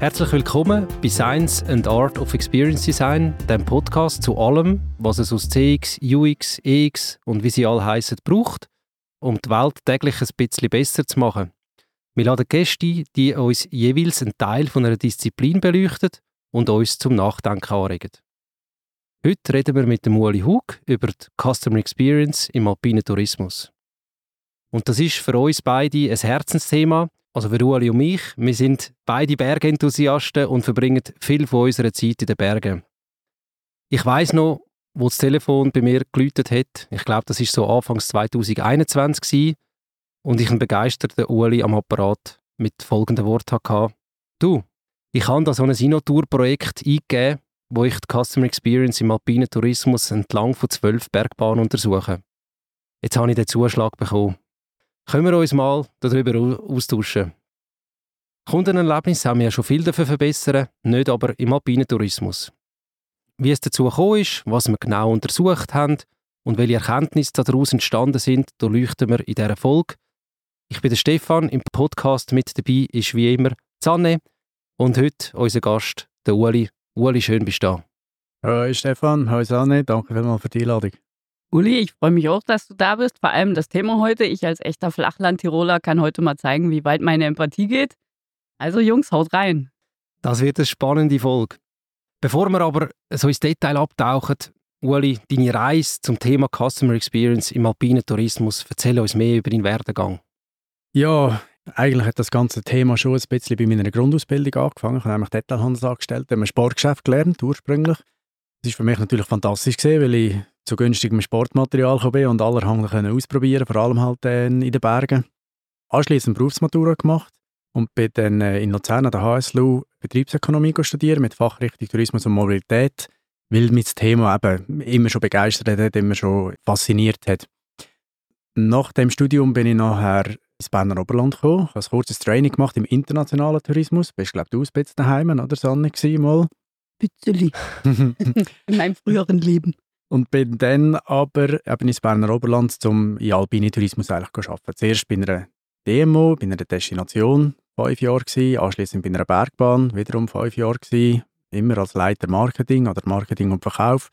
Herzlich willkommen bei Science and Art of Experience Design, dem Podcast zu allem, was es aus CX, UX, EX und wie sie alle heißen braucht, um die Welt täglich ein bisschen besser zu machen. Wir laden Gäste ein, die uns jeweils einen Teil von einer Disziplin beleuchten und uns zum Nachdenken anregen. Heute reden wir mit dem Ueli Hug über die Customer Experience im alpinen Tourismus. Und das ist für uns beide ein Herzensthema, also für Ueli und mich, wir sind beide Bergenthusiasten und verbringen viel von unserer Zeit in den Bergen. Ich weiß noch, wo das Telefon bei mir geläutet hat. Ich glaube, das ist so Anfangs 2021 gewesen, und ich einen begeisterten Ueli am Apparat mit folgenden Worten hatte. Du, ich habe da so ein Sinotour-Projekt eingegeben, wo ich die Customer Experience im alpinen Tourismus entlang von zwölf Bergbahnen untersuche. Jetzt habe ich den Zuschlag bekommen. Können wir uns mal darüber austauschen? Kundenerlebnis haben wir ja schon viel dafür verbessern, nicht aber im alpinen Tourismus. Wie es dazu gekommen ist, was wir genau untersucht haben und welche Erkenntnisse daraus entstanden sind, leuchten wir in dieser Folge. Ich bin der Stefan, im Podcast mit dabei ist wie immer Zanne und heute unser Gast, der Uli. Uli, schön bist du da. Hallo Stefan, hallo Zanne, danke vielmals für die Einladung. Uli, ich freue mich auch, dass du da bist. Vor allem das Thema heute. Ich als echter Flachland-Tiroler kann heute mal zeigen, wie weit meine Empathie geht. Also Jungs, haut rein. Das wird eine spannende Folge. Bevor wir aber so ins Detail abtauchen, Uli, deine Reise zum Thema Customer Experience im alpinen Tourismus, erzähl uns mehr über deinen Werdegang. Ja, eigentlich hat das ganze Thema schon ein bisschen bei meiner Grundausbildung angefangen. Ich habe nämlich Detailhandelsangestellte im Sportgeschäft gelernt, ursprünglich. Das war für mich natürlich fantastisch, gewesen, weil ich zu günstigem Sportmaterial bin und allerhand ausprobieren vor allem halt äh, in den Bergen. Anschließend Berufsmatura gemacht und bin dann äh, in Luzern an der HSLU Betriebsökonomie studiert mit Fachrichtung Tourismus und Mobilität, weil mich das Thema eben immer schon begeistert hat, immer schon fasziniert hat. Nach dem Studium bin ich nachher ins Berner Oberland gekommen. Ich habe ein kurzes Training gemacht im internationalen Tourismus. Bist, glaube du, ein daheim oder Sonne mal? Bitzeli. in meinem früheren Leben. Und bin dann aber eben ins Berner Oberland zum in Alpine Tourismus eigentlich arbeiten. Zuerst bei einer Demo, bei einer Destination, fünf Jahre gewesen, anschließend bei einer Bergbahn, wiederum fünf Jahre gewesen, immer als Leiter Marketing oder Marketing und Verkauf.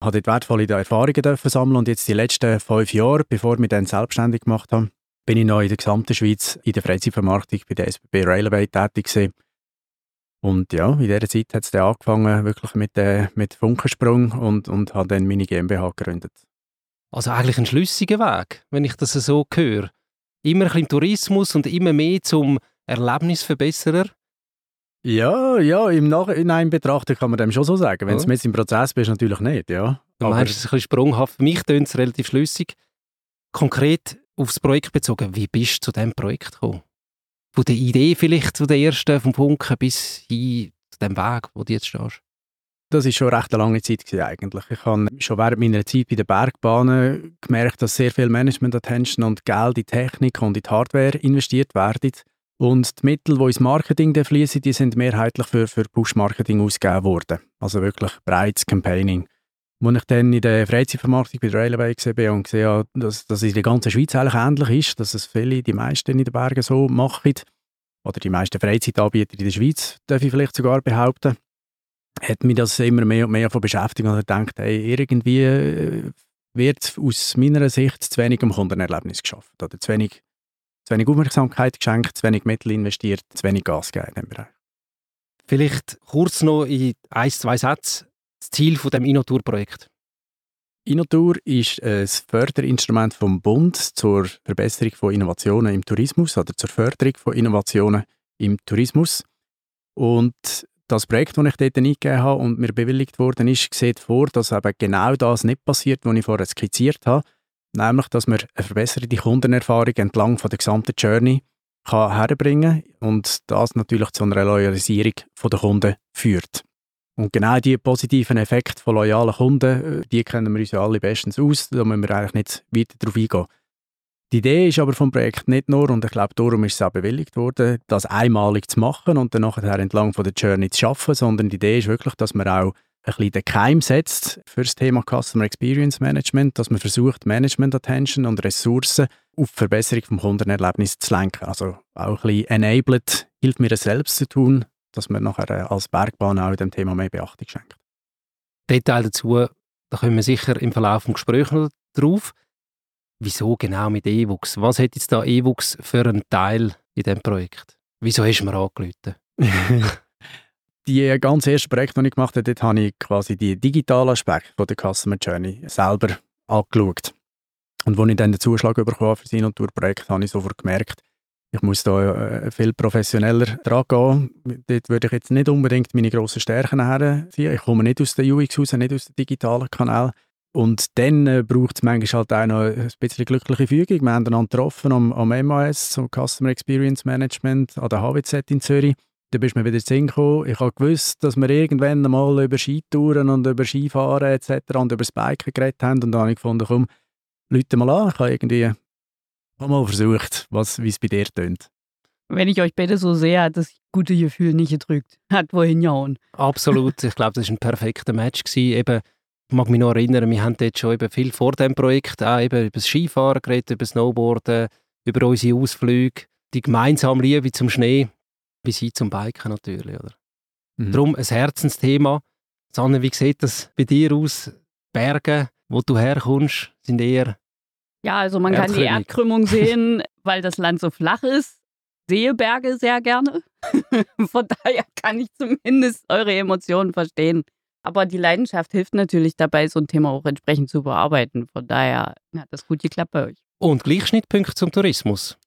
Ich Habe dort wertvolle Erfahrungen dürfen sammeln und jetzt die letzten fünf Jahre, bevor ich mich dann selbstständig gemacht habe, bin ich noch in der gesamten Schweiz in der Freizeitvermarktung bei der SBB Railway tätig gewesen. Und ja, in dieser Zeit hat es dann angefangen, wirklich mit, äh, mit Funkensprung und, und habe dann meine GmbH gegründet. Also eigentlich ein schlüssiger Weg, wenn ich das so höre. Immer ein bisschen Tourismus und immer mehr zum Erlebnisverbesserer. Ja, ja, im Nachhinein betrachtet kann man dem schon so sagen. Wenn du ja. mit im Prozess bist, natürlich nicht, ja. Du meinst, es ist ein bisschen sprunghaft. Für mich tönt es relativ schlüssig. Konkret aufs Projekt bezogen, wie bist du zu diesem Projekt gekommen? Von der Idee vielleicht zu der ersten, vom Funken bis hin zu dem Weg, wo du jetzt stehst? Das war schon recht eine lange Zeit eigentlich. Ich habe schon während meiner Zeit bei den Bergbahnen gemerkt, dass sehr viel Management-Attention und Geld in Technik und in die Hardware investiert werden. Und die Mittel, die ins Marketing fließen, die sind mehrheitlich für, für Push-Marketing ausgegeben worden. Also wirklich breites Campaigning. Als ich dann in der Freizeitvermarktung bei der Railway war und gesehen habe, dass, dass es in der ganzen Schweiz eigentlich ähnlich ist, dass es viele, die meisten in den Bergen so machen, oder die meisten Freizeitanbieter in der Schweiz, darf ich vielleicht sogar behaupten, hat mich das immer mehr und mehr von beschäftigt und gedacht, hey, irgendwie äh, wird aus meiner Sicht zu wenig am Kundenerlebnis geschafft oder zu wenig, zu wenig Aufmerksamkeit geschenkt, zu wenig Mittel investiert, zu wenig Gas gegeben in diesem Bereich. Vielleicht kurz noch in ein, zwei Sätzen das Ziel von dem Innotour-Projekt? Innotour ist ein Förderinstrument vom Bund zur Verbesserung von Innovationen im Tourismus oder zur Förderung von Innovationen im Tourismus. Und das Projekt, das ich dort eingegeben habe und mir bewilligt worden ist, sieht vor, dass eben genau das nicht passiert, was ich vorher skizziert habe. Nämlich, dass man eine verbesserte Kundenerfahrung entlang von der gesamten Journey kann herbringen und das natürlich zu einer Loyalisierung der Kunden führt. Und genau die positiven Effekte von loyalen Kunden, äh, die kennen wir uns ja alle bestens aus, da müssen wir eigentlich nicht weiter darauf eingehen. Die Idee ist aber vom Projekt nicht nur, und ich glaube, darum ist es auch bewilligt worden, das einmalig zu machen und dann nachher entlang von der Journey zu schaffen, sondern die Idee ist wirklich, dass man auch ein bisschen den Keim setzt für das Thema Customer Experience Management, dass man versucht, Management Attention und Ressourcen auf die Verbesserung des Kundenerlebnisses zu lenken. Also auch ein bisschen enabled, hilft mir das selbst zu tun, dass man nachher als Bergbahn auch dem Thema mehr Beachtung schenkt. Detail dazu, da kommen wir sicher im Verlauf des Gesprächs noch drauf. Wieso genau mit EWUX? Was hat jetzt da EWUX für einen Teil in diesem Projekt? Wieso hast du mir angerufen? die ganz erste Projekt, das ich gemacht habe, dort habe ich quasi die digitalen Aspekte von der Customer Journey selber angeschaut. Und als ich dann den Zuschlag bekommen für das Innotour-Projekt, habe ich sofort gemerkt, ich muss da äh, viel professioneller dran gehen. Dort würde ich jetzt nicht unbedingt meine grossen Stärken herziehen. Ich komme nicht aus der UX raus, nicht aus dem digitalen Kanal. Und dann äh, braucht es manchmal halt auch noch ein bisschen glückliche Fügung. Wir haben einander getroffen am, am MAS, so Customer Experience Management, an der HWZ in Zürich. Da bist du mir wieder gekommen. Ich habe gewusst, dass wir irgendwann mal über Skitouren und über Skifahren etc. und über das Biken geredet haben. Und dann habe ich gefunden, komm, Leute mal an. Ich habe irgendwie mal versucht, wie es bei dir tönt. Wenn ich euch beide so sehe, hat das gute Gefühl nicht gedrückt. Hat wohin jauen. Absolut. Ich glaube, das war ein perfekter Match. Gewesen. Eben, ich mag mich noch erinnern, wir haben dort schon eben viel vor dem Projekt auch eben über das Skifahren geredet, über Snowboarden, über unsere Ausflüge, die gemeinsame Liebe zum Schnee, bis hin zum Biken natürlich. Oder? Mhm. Darum ein Herzensthema. Sanne, wie sieht das bei dir aus? Berge, wo du herkommst, sind eher ja, also man kann die Erdkrümmung sehen, weil das Land so flach ist. Sehe Berge sehr gerne. Von daher kann ich zumindest eure Emotionen verstehen. Aber die Leidenschaft hilft natürlich dabei, so ein Thema auch entsprechend zu bearbeiten. Von daher hat das gut geklappt bei euch. Und gleich Schnittpunkt zum Tourismus.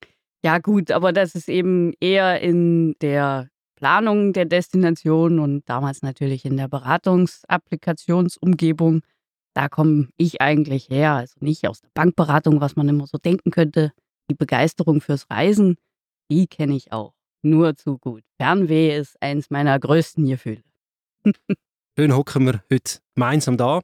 Ja, gut, aber das ist eben eher in der Planung der Destination und damals natürlich in der Beratungsapplikationsumgebung. Da komme ich eigentlich her. Also nicht aus der Bankberatung, was man immer so denken könnte. Die Begeisterung fürs Reisen, die kenne ich auch. Nur zu gut. Fernweh ist eins meiner größten Gefühle. Schön hocken wir heute gemeinsam da.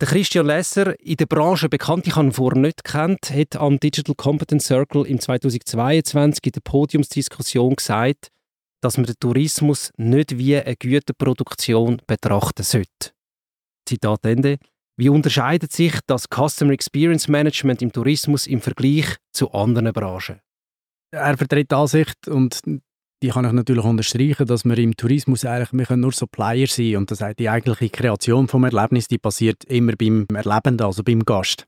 Der Christian Lesser, in der Branche bekannt, ich habe ihn vorher nicht gekannt, hat am Digital Competence Circle im 2022 in der Podiumsdiskussion gesagt, dass man den Tourismus nicht wie eine Güterproduktion betrachten sollte. Zitat Ende. Wie unterscheidet sich das Customer Experience Management im Tourismus im Vergleich zu anderen Branchen? Er vertritt die Ansicht und die kann ich natürlich unterstreichen, dass wir im Tourismus eigentlich wir können nur Supplier sein und das heißt, die eigentliche Kreation vom Erlebnis, die passiert immer beim Erlebenden, also beim Gast.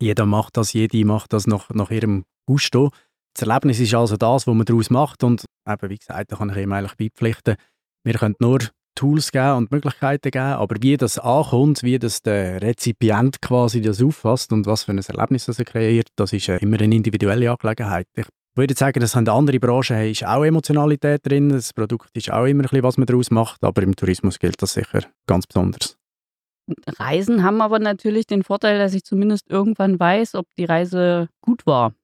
Jeder macht das, jede macht das nach, nach ihrem Gusto. Das Erlebnis ist also das, was man daraus macht und eben, wie gesagt, da kann ich ihm eigentlich beipflichten. Wir können nur Tools geben und Möglichkeiten geben, aber wie das ankommt, wie das der Rezipient quasi das auffasst und was für ein Erlebnis das er kreiert, das ist äh, immer eine individuelle Angelegenheit. Ich würde sagen, das haben andere Branchen, ist auch Emotionalität drin, das Produkt ist auch immer ein bisschen, was man daraus macht, aber im Tourismus gilt das sicher ganz besonders. Reisen haben aber natürlich den Vorteil, dass ich zumindest irgendwann weiß, ob die Reise gut war.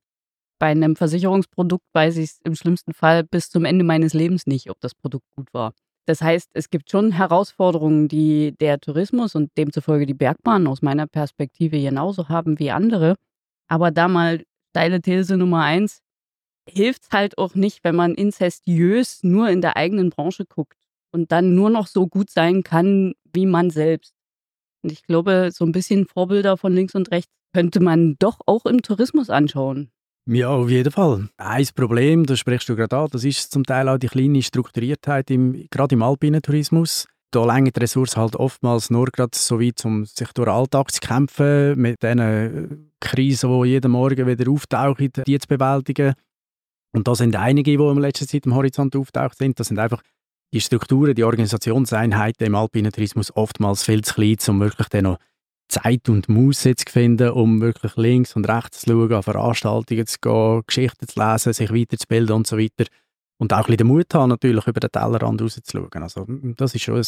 Bei einem Versicherungsprodukt weiß ich es im schlimmsten Fall bis zum Ende meines Lebens nicht, ob das Produkt gut war. Das heißt, es gibt schon Herausforderungen, die der Tourismus und demzufolge die Bergbahn aus meiner Perspektive genauso haben wie andere. Aber da mal steile These Nummer eins, hilft es halt auch nicht, wenn man inzestiös nur in der eigenen Branche guckt und dann nur noch so gut sein kann wie man selbst. Und ich glaube, so ein bisschen Vorbilder von links und rechts könnte man doch auch im Tourismus anschauen. Ja, auf jeden Fall. Ein Problem, das sprichst du gerade an, das ist zum Teil auch die kleine Strukturiertheit, im, gerade im alpinen Tourismus. Da länger die Ressourcen halt oftmals nur gerade so weit, um sich durch den Alltag zu kämpfen, mit diesen äh, Krisen, die jeden Morgen wieder auftauchen, die zu bewältigen. Und da sind einige, die in letzter Zeit am Horizont auftaucht sind. Das sind einfach die Strukturen, die Organisationseinheiten im alpinen Tourismus oftmals viel zu klein, um wirklich dann noch Zeit und Muße zu finden, um wirklich links und rechts zu schauen, an Veranstaltungen zu gehen, Geschichten zu lesen, sich weiterzubilden und so weiter. Und auch ein bisschen den Mut haben, natürlich über den Tellerrand rauszuschauen. Also, das ist schon ein,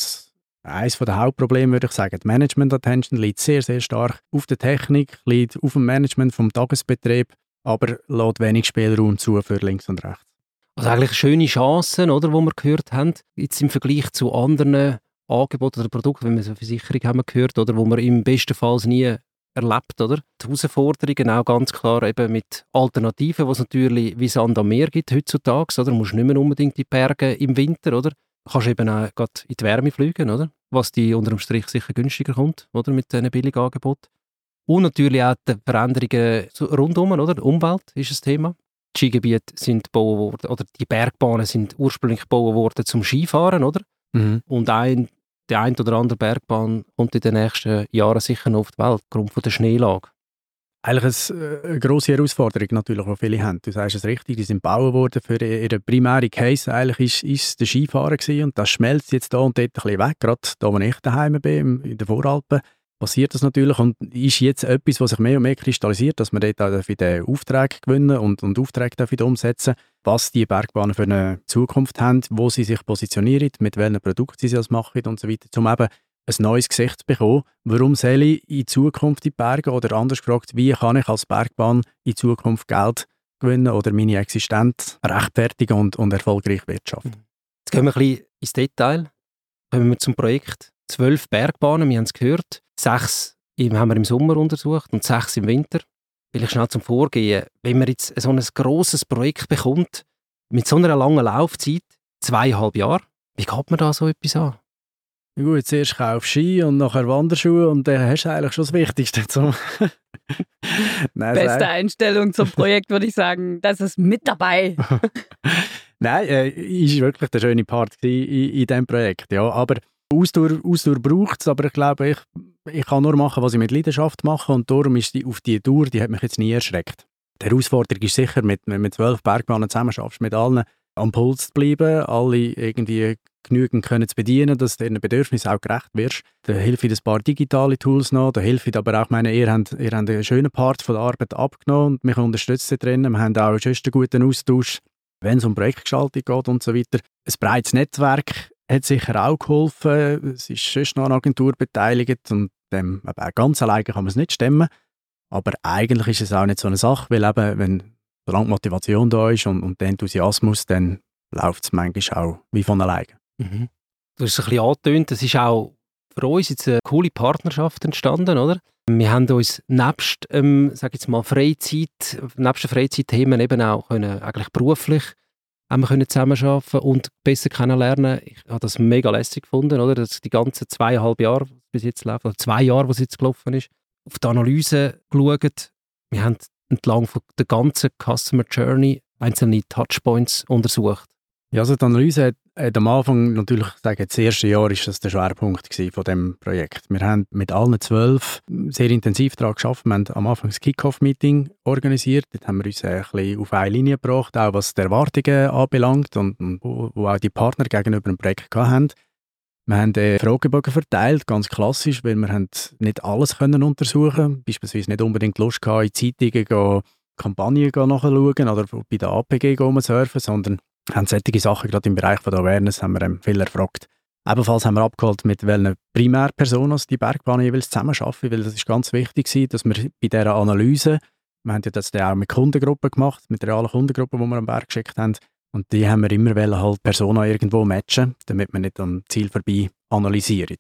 eines der Hauptprobleme, würde ich sagen. Die Management-Attention liegt sehr, sehr stark auf der Technik, liegt auf dem Management vom Tagesbetrieb, aber lässt wenig Spielraum zu für links und rechts. Also eigentlich schöne Chancen, oder, wo wir gehört haben, jetzt im Vergleich zu anderen Angebot oder Produkt, wenn wir so Versicherung haben gehört, oder, wo man im besten Fall nie erlebt, oder? Die Herausforderungen auch ganz klar eben mit Alternativen, was es natürlich wie Sand am Meer gibt heutzutage, oder? Du musst nicht mehr unbedingt die Berge im Winter, oder? Du kannst eben auch gerade in die Wärme fliegen, oder? Was die unter dem Strich sicher günstiger kommt, oder? Mit diesen billigen Angeboten. Und natürlich auch die Veränderungen rundum, oder? Die Umwelt ist ein Thema. Skigebiete sind gebaut worden, oder die Bergbahnen sind ursprünglich gebaut worden zum Skifahren, oder? Mhm. Und ein, die ein oder andere Bergbahn kommt in den nächsten Jahren sicher noch auf die Welt, aufgrund der Schneelage. Eigentlich eine, äh, eine grosse Herausforderung natürlich, die viele haben. Du sagst es richtig, die sind gebaut worden für ihren primären Case. Eigentlich ist, ist der Skifahren gewesen und das schmelzt jetzt da und dort ein bisschen weg. Gerade da, wo ich daheim bin, in den Voralpen, passiert das natürlich und ist jetzt etwas, was sich mehr und mehr kristallisiert, dass man dort auch wieder Aufträge gewinnen und, und Aufträge umsetzen was die Bergbahnen für eine Zukunft haben, wo sie sich positionieren, mit welchen Produkten sie das machen und so weiter, um eben ein neues Gesicht zu bekommen. Warum soll ich in Zukunft in die Berge oder anders gefragt, wie kann ich als Bergbahn in Zukunft Geld gewinnen oder meine Existenz rechtfertigen und, und erfolgreich wirtschaften? Jetzt gehen wir ein bisschen ins Detail. Kommen wir zum Projekt. Zwölf Bergbahnen, wir haben es gehört. Sechs haben wir im Sommer untersucht und sechs im Winter. Vielleicht schnell zum Vorgehen. Wenn man jetzt so ein grosses Projekt bekommt, mit so einer langen Laufzeit, zweieinhalb Jahre, wie geht man da so etwas an? Gut, zuerst kaufst du Ski und nachher Wanderschuhe und dann hast du eigentlich schon das Wichtigste. Zum Nein, Beste Einstellung zum Projekt würde ich sagen, das ist mit dabei. Nein, äh, ist wirklich der schöne Part in, in diesem Projekt. Ja, aber Ausdauer, Ausdauer braucht es, aber ich glaube, ich, ich kann nur machen, was ich mit Leidenschaft mache und darum ist die auf die Tour, die hat mich jetzt nie erschreckt. Die Herausforderung ist sicher, mit, mit zwölf Bergbahnen zusammen schaffst, mit allen am Puls zu bleiben, alle irgendwie genügend können zu bedienen, dass du ihren Bedürfnissen auch gerecht wirst. Da helfen ein paar digitale Tools noch, da hilft aber auch, meine, ihr habt, ihr habt einen schönen Part von der Arbeit abgenommen und mich unterstützt drin. Wir haben auch einen guten Austausch, wenn es um Projektgestaltung geht und so weiter. Ein breites Netzwerk hat sicher auch geholfen. Es ist sonst noch eine Agentur beteiligt und dem, ganz alleine kann man es nicht stemmen. Aber eigentlich ist es auch nicht so eine Sache, weil eben, wenn solange Motivation da ist und, und der Enthusiasmus, dann läuft es manchmal auch wie von alleine. Mhm. Du hast es ein bisschen angetönt, es ist auch für uns jetzt eine coole Partnerschaft entstanden, oder? Wir haben uns nebst, ähm, sag jetzt mal, Freizeit, nebst den Freizeitthemen eben auch können, eigentlich beruflich haben wir können zusammenarbeiten und besser kennenlernen. Ich habe das mega lässig gefunden, oder? Dass die ganzen zweieinhalb Jahre, bis jetzt läuft, oder zwei Jahre, was jetzt gelaufen ist, auf die Analyse geschaut. Wir haben entlang von der ganzen Customer Journey einzelne Touchpoints untersucht. Ja, also die Analyse hat, hat am Anfang natürlich, ich sage, das erste Jahr ist das der Schwerpunkt von dem Projekt. Wir haben mit allen zwölf sehr intensiv daran geschafft. Wir haben am Anfang das Kick-Off-Meeting organisiert. Dort haben wir uns ein bisschen auf eine Linie gebracht, auch was die Erwartungen anbelangt und, und wo, wo, auch die Partner gegenüber dem Projekt hatten. Wir haben den Fragebogen verteilt, ganz klassisch, weil wir nicht alles können untersuchen Beispielsweise nicht unbedingt Lust hatten, in Zeitungen Kampagnen nachschauen oder bei der APG surfen, sondern haben solche Sachen, gerade im Bereich von der Awareness, haben wir ähm, viel erfragt. Ebenfalls haben wir abgeholt, mit welchen Primärpersonen die Bergbahnen jeweils zusammenarbeiten, weil das ist ganz wichtig war, dass wir bei dieser Analyse, wir haben ja das auch mit Kundengruppen gemacht, mit realen Kundengruppen, die wir am Berg geschickt haben, und die haben wir immer halt Persona irgendwo matchen, damit wir nicht am Ziel vorbei analysieren.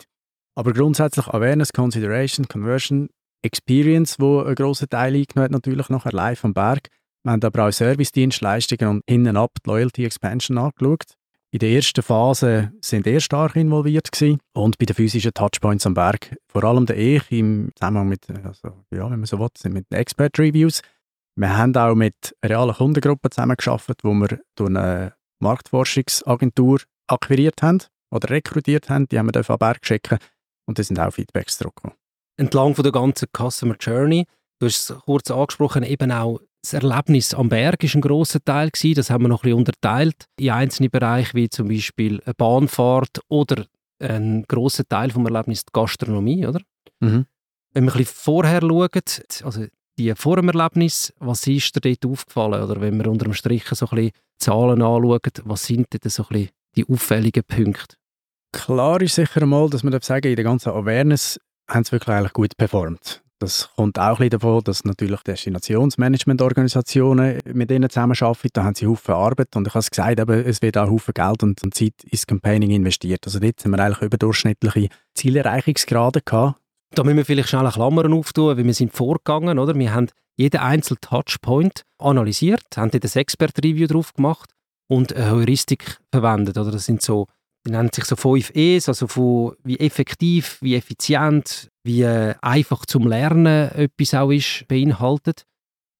Aber grundsätzlich Awareness, Consideration, Conversion, Experience, wo ein grosser Teil eingenommen hat, natürlich nachher live am Berg. Wir haben aber auch Service-Dienstleistungen und hinten ab die Loyalty Expansion angeschaut. In der ersten Phase sind er stark involviert gewesen. und bei den physischen Touchpoints am Berg, vor allem der ich im Zusammenhang mit, also, ja, wenn man so will, mit Expert Reviews, wir haben auch mit realen Kundengruppen zusammengearbeitet, wo wir durch eine Marktforschungsagentur akquiriert haben oder rekrutiert haben. Die haben wir den Berg schicken und da sind auch Feedbacks zurückgekommen. Entlang von der ganzen Customer Journey, du hast es kurz angesprochen, eben auch das Erlebnis am Berg war ein grosser Teil. Gewesen. Das haben wir noch ein bisschen unterteilt in einzelne Bereiche, wie zum Beispiel eine Bahnfahrt oder ein grosser Teil des Erlebnisses die Gastronomie. Oder? Mhm. Wenn wir ein bisschen vorher schauen, also die vor dem Erlebnis, was ist dir dort aufgefallen? Oder wenn wir unter dem Strich so ein bisschen Zahlen anschauen, was sind denn so ein bisschen die auffälligen Punkte? Klar ist sicher einmal, dass man sagen in der ganzen Awareness haben sie wirklich eigentlich gut performt. Das kommt auch ein davon, dass natürlich Destinationsmanagementorganisationen mit ihnen zusammenarbeiten. Da haben sie Haufen Arbeit und ich habe es gesagt, eben, es wird auch Haufen Geld und Zeit ins Campaigning investiert. Also dort haben wir eigentlich überdurchschnittliche Zielerreichungsgrade gehabt. Da müssen wir vielleicht schnell eine Klammer auftun, weil wir sind vorgegangen, oder? Wir haben jeden einzelnen Touchpoint analysiert, haben dort ein Expert-Review drauf gemacht und eine Heuristik verwendet, oder? Das sind so, die nennen sich so 5 E's, also von wie effektiv, wie effizient, wie äh, einfach zum Lernen etwas auch ist, beinhaltet.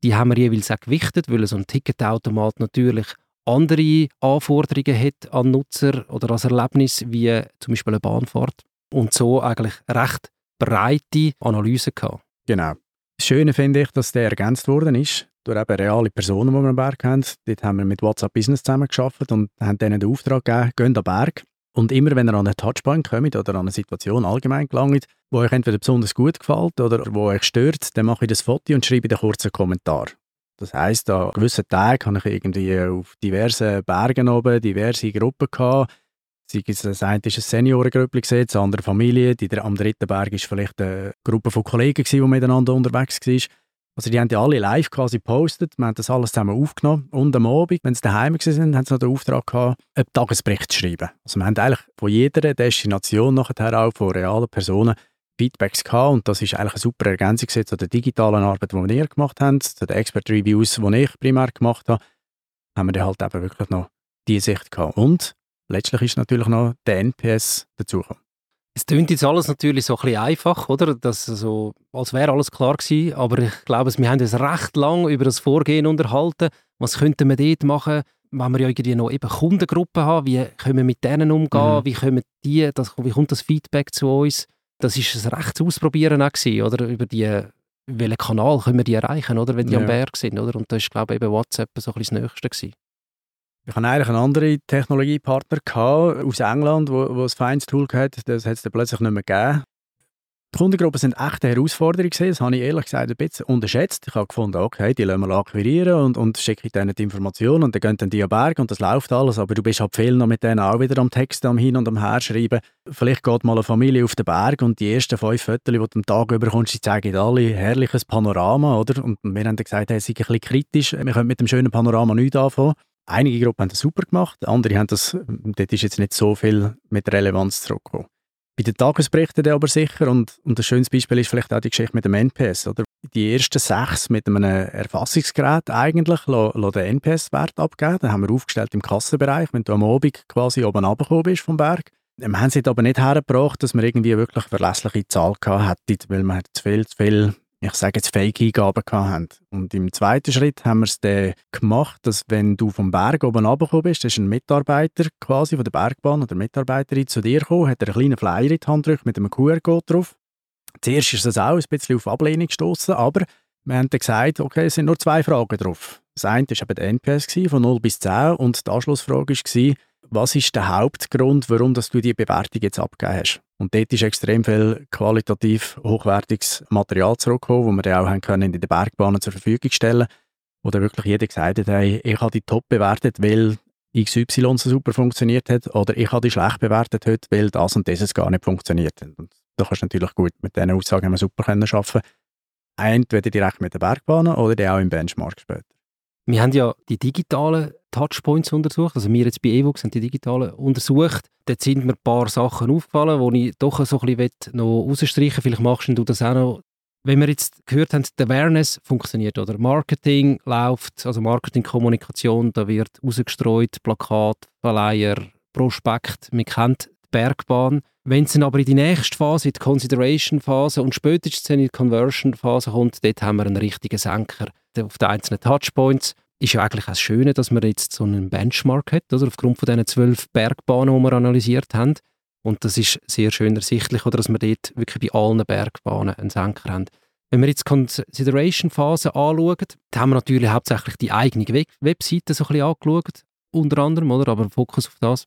Die haben wir jeweils auch gewichtet, weil so ein Ticketautomat natürlich andere Anforderungen hat an Nutzer oder als Erlebnis, wie zum Beispiel eine Bahnfahrt. Und so eigentlich recht breite Analysen gehabt. Genau. Das Schöne finde ich, dass der ergänzt worden ist durch eben reale Personen, die wir am Berg haben. Dort haben wir mit WhatsApp Business zusammengearbeitet und haben denen den Auftrag gegeben, geht an den Berg. Und immer, wenn ihr an einen Touchpoint kommt oder an eine Situation allgemein gelangt, wo euch entweder besonders gut gefällt oder wo euch stört, dann mache ich das Foto und schreibe einen kurzen Kommentar. Das heisst, an gewissen Tagen habe ich irgendwie auf diversen Bergen oben diverse Gruppen gehabt. Sei es, das eine ist eine Seniorengruppe, das andere Familie, die, am dritten Berg war vielleicht eine Gruppe von Kollegen, die miteinander unterwegs waren. Also die haben ja alle live quasi gepostet, wir haben das alles zusammen aufgenommen und am Abend, wenn sie daheim waren, haben sie noch den Auftrag gehabt, einen Tagesbericht zu schreiben. Also wir haben eigentlich von jeder Destination nachher auch von realen Personen Feedbacks gehabt und das ist eigentlich eine super Ergänzung zu der digitalen Arbeit, die wir gemacht haben, zu den Expert-Reviews, die ich primär gemacht habe, haben wir dann halt eben wirklich noch diese Sicht gehabt. Und letztlich ist natürlich noch der NPS dazugekommen. Es klingt jetzt alles natürlich so ein bisschen einfach, oder? Das so, als wäre alles klar gewesen. Aber ich glaube, wir haben uns recht lang über das Vorgehen unterhalten. Was könnten wir dort machen, wenn wir ja irgendwie noch eben Kundengruppen haben? Wie können wir mit denen umgehen? Mhm. Wie, können die, das, wie kommt das Feedback zu uns? Das ist ein rechtes Ausprobieren auch gewesen, oder? Über die, welchen Kanal können wir die erreichen, oder? Wenn die ja. am Berg sind, oder? Und da ist, glaube ich, eben WhatsApp so ein bisschen das Nächste gewesen. Ich hatte eigentlich einen anderen Technologiepartner aus England, wo, wo ein feines Tool hatte. Das hat es dann plötzlich nicht mehr gegeben. Die Kundengruppen sind echt eine Herausforderung. Das habe ich ehrlich gesagt ein bisschen unterschätzt. Ich habe gefunden, okay, die lassen wir akquirieren und, und schicke denen die Informationen und dann gehen dann die an Berg und das läuft alles. Aber du bist halt viel noch mit denen auch wieder am Text am Hin und am Her schreiben. Vielleicht geht mal eine Familie auf den Berg und die ersten fünf Fotos, die du am Tag überkommst, die zeigen alle herrliches Panorama, oder? Und wir haben dann gesagt, hey, sei ein bisschen kritisch. Wir können mit dem schönen Panorama nichts anfangen. Einige Gruppen haben das super gemacht, andere haben das, dort ist jetzt nicht so viel mit Relevanz zurückgekommen. Bei den Tagesberichten aber sicher und, und ein schönes Beispiel ist vielleicht auch die Geschichte mit dem NPS. Oder? Die ersten sechs mit einem Erfassungsgerät eigentlich den NPS-Wert abgeben. Den haben wir aufgestellt im Kassenbereich, wenn du am Abend quasi oben runtergekommen bist vom Berg. Wir haben es aber nicht hergebracht, dass wir irgendwie wirklich verlässliche Zahl gehabt weil man zu viel, zu viel ich sage jetzt Fake-Eingaben haben. Und im zweiten Schritt haben wir es dann gemacht, dass wenn du vom Berg oben runtergekommen bist, ist ein Mitarbeiter quasi von der Bergbahn oder Mitarbeiterin zu dir gekommen, hat einen kleinen Flyer in die Hand gedrückt mit einem QR-Code drauf. Zuerst ist es auch ein bisschen auf Ablehnung gestoßen, aber wir haben dann gesagt, okay, es sind nur zwei Fragen drauf. Das eine war eben der NPS von 0 bis 10 und die Anschlussfrage war, was ist der Hauptgrund, warum du die Bewertung jetzt abgegeben hast? Und dort ist extrem viel qualitativ hochwertiges Material zurückgekommen, das wir dann auch haben können in den Bergbahnen zur Verfügung stellen wo dann wirklich jeder gesagt hat, hey, ich habe die top bewertet, weil XY so super funktioniert hat oder ich habe die schlecht bewertet heute, weil das und das gar nicht funktioniert hat. Und da kannst du natürlich gut mit diesen Aussagen wir super können arbeiten. Entweder direkt mit den Bergbahnen oder dann auch im Benchmark später. Wir haben ja die digitalen Touchpoints untersucht. Also wir jetzt bei EVOX haben die digitalen untersucht. Dort sind mir ein paar Sachen aufgefallen, die ich doch so ein bisschen noch rausstreichen Vielleicht machst du das auch noch. Wenn wir jetzt gehört haben, die Awareness funktioniert, oder Marketing läuft, also Marketingkommunikation, da wird rausgestreut, Plakat, Verleiher, Prospekt, man kennt die Bergbahn. Wenn es dann aber in die nächste Phase, in die Consideration-Phase und spätestens in die Conversion-Phase kommt, dort haben wir einen richtigen Senker auf den einzelnen Touchpoints ist ja eigentlich auch das Schöne, dass man jetzt so einen Benchmark hat, oder? aufgrund von diesen zwölf Bergbahnen, die wir analysiert haben. Und das ist sehr schön ersichtlich, oder, dass wir dort wirklich bei allen Bergbahnen einen Senker haben. Wenn wir jetzt die Consideration-Phase anschauen, dann haben wir natürlich hauptsächlich die eigene Web Webseite so ein bisschen angeschaut, unter anderem, oder? aber Fokus auf das.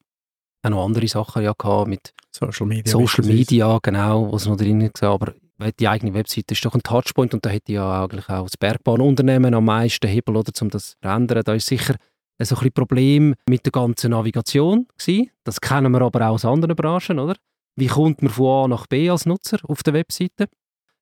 Auch noch andere Sachen ja gehabt mit Social Media. Social Media, genau, was noch drin war. Aber die eigene Webseite ist doch ein Touchpoint und da hätte ja eigentlich auch das Bergbahnunternehmen am meisten Hebel, oder, um das zu ändern. Da ist sicher ein so ein Problem mit der ganzen Navigation gewesen. Das kennen wir aber auch aus anderen Branchen, oder? Wie kommt man von A nach B als Nutzer auf der Webseite?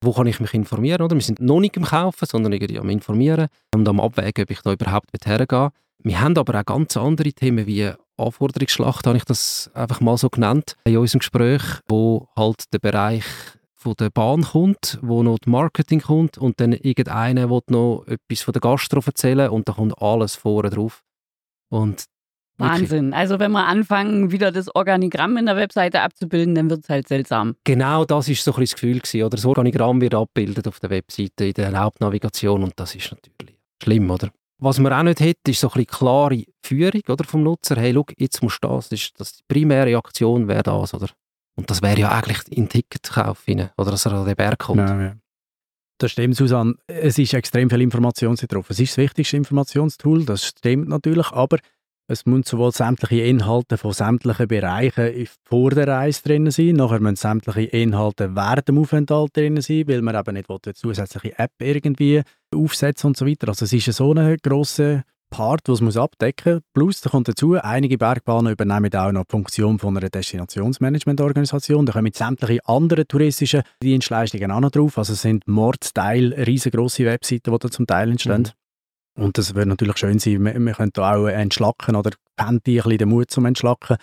Wo kann ich mich informieren, oder? Wir sind noch nicht im Kaufen, sondern irgendwie am Informieren und am Abwägen, ob ich da überhaupt hergehe. Wir haben aber auch ganz andere Themen wie Anforderungsschlacht, habe ich das einfach mal so genannt, in unserem Gespräch, wo halt der Bereich von der Bahn kommt, wo noch das Marketing kommt und dann irgendeiner will noch etwas von der Gastro erzählen und da kommt alles vorne drauf. Und Wahnsinn. Also wenn wir anfangen, wieder das Organigramm in der Webseite abzubilden, dann wird es halt seltsam. Genau das ist so ein das Gefühl gewesen, oder? Das Organigramm wird abgebildet auf der Webseite in der Hauptnavigation und das ist natürlich schlimm, oder? Was man auch nicht hat, ist so ein klare Führung oder, vom Nutzer. Hey, schau, jetzt musst du das. das, ist, das die primäre Aktion wäre das, oder? Und das wäre ja eigentlich in Ticketkauf rein, oder dass er an den Berg kommt. Ja, ja. Das stimmt, Susanne. Es ist extrem viel Information drauf. Es ist das wichtigste Informationstool, das stimmt natürlich, aber es müssen sowohl sämtliche Inhalte von sämtlichen Bereichen vor der Reise drin sein, nachher müssen sämtliche Inhalte während dem Aufenthalt drin sein, weil man eben nicht eine zusätzliche App irgendwie aufsetzen und so weiter. Also es ist so ein grosser Part, den man abdecken muss. Plus, da kommt dazu, einige Bergbahnen übernehmen auch noch die Funktion von einer Destinationsmanagementorganisation. Da kommen sämtliche andere touristische Dienstleistungen auch noch drauf. Also es sind Mordsteil, riesengroße Webseiten, die da zum Teil entstehen. Mhm. Und das würde natürlich schön sein, wir, wir könnten auch entschlacken oder die ein bisschen den Mut zum Entschlacken.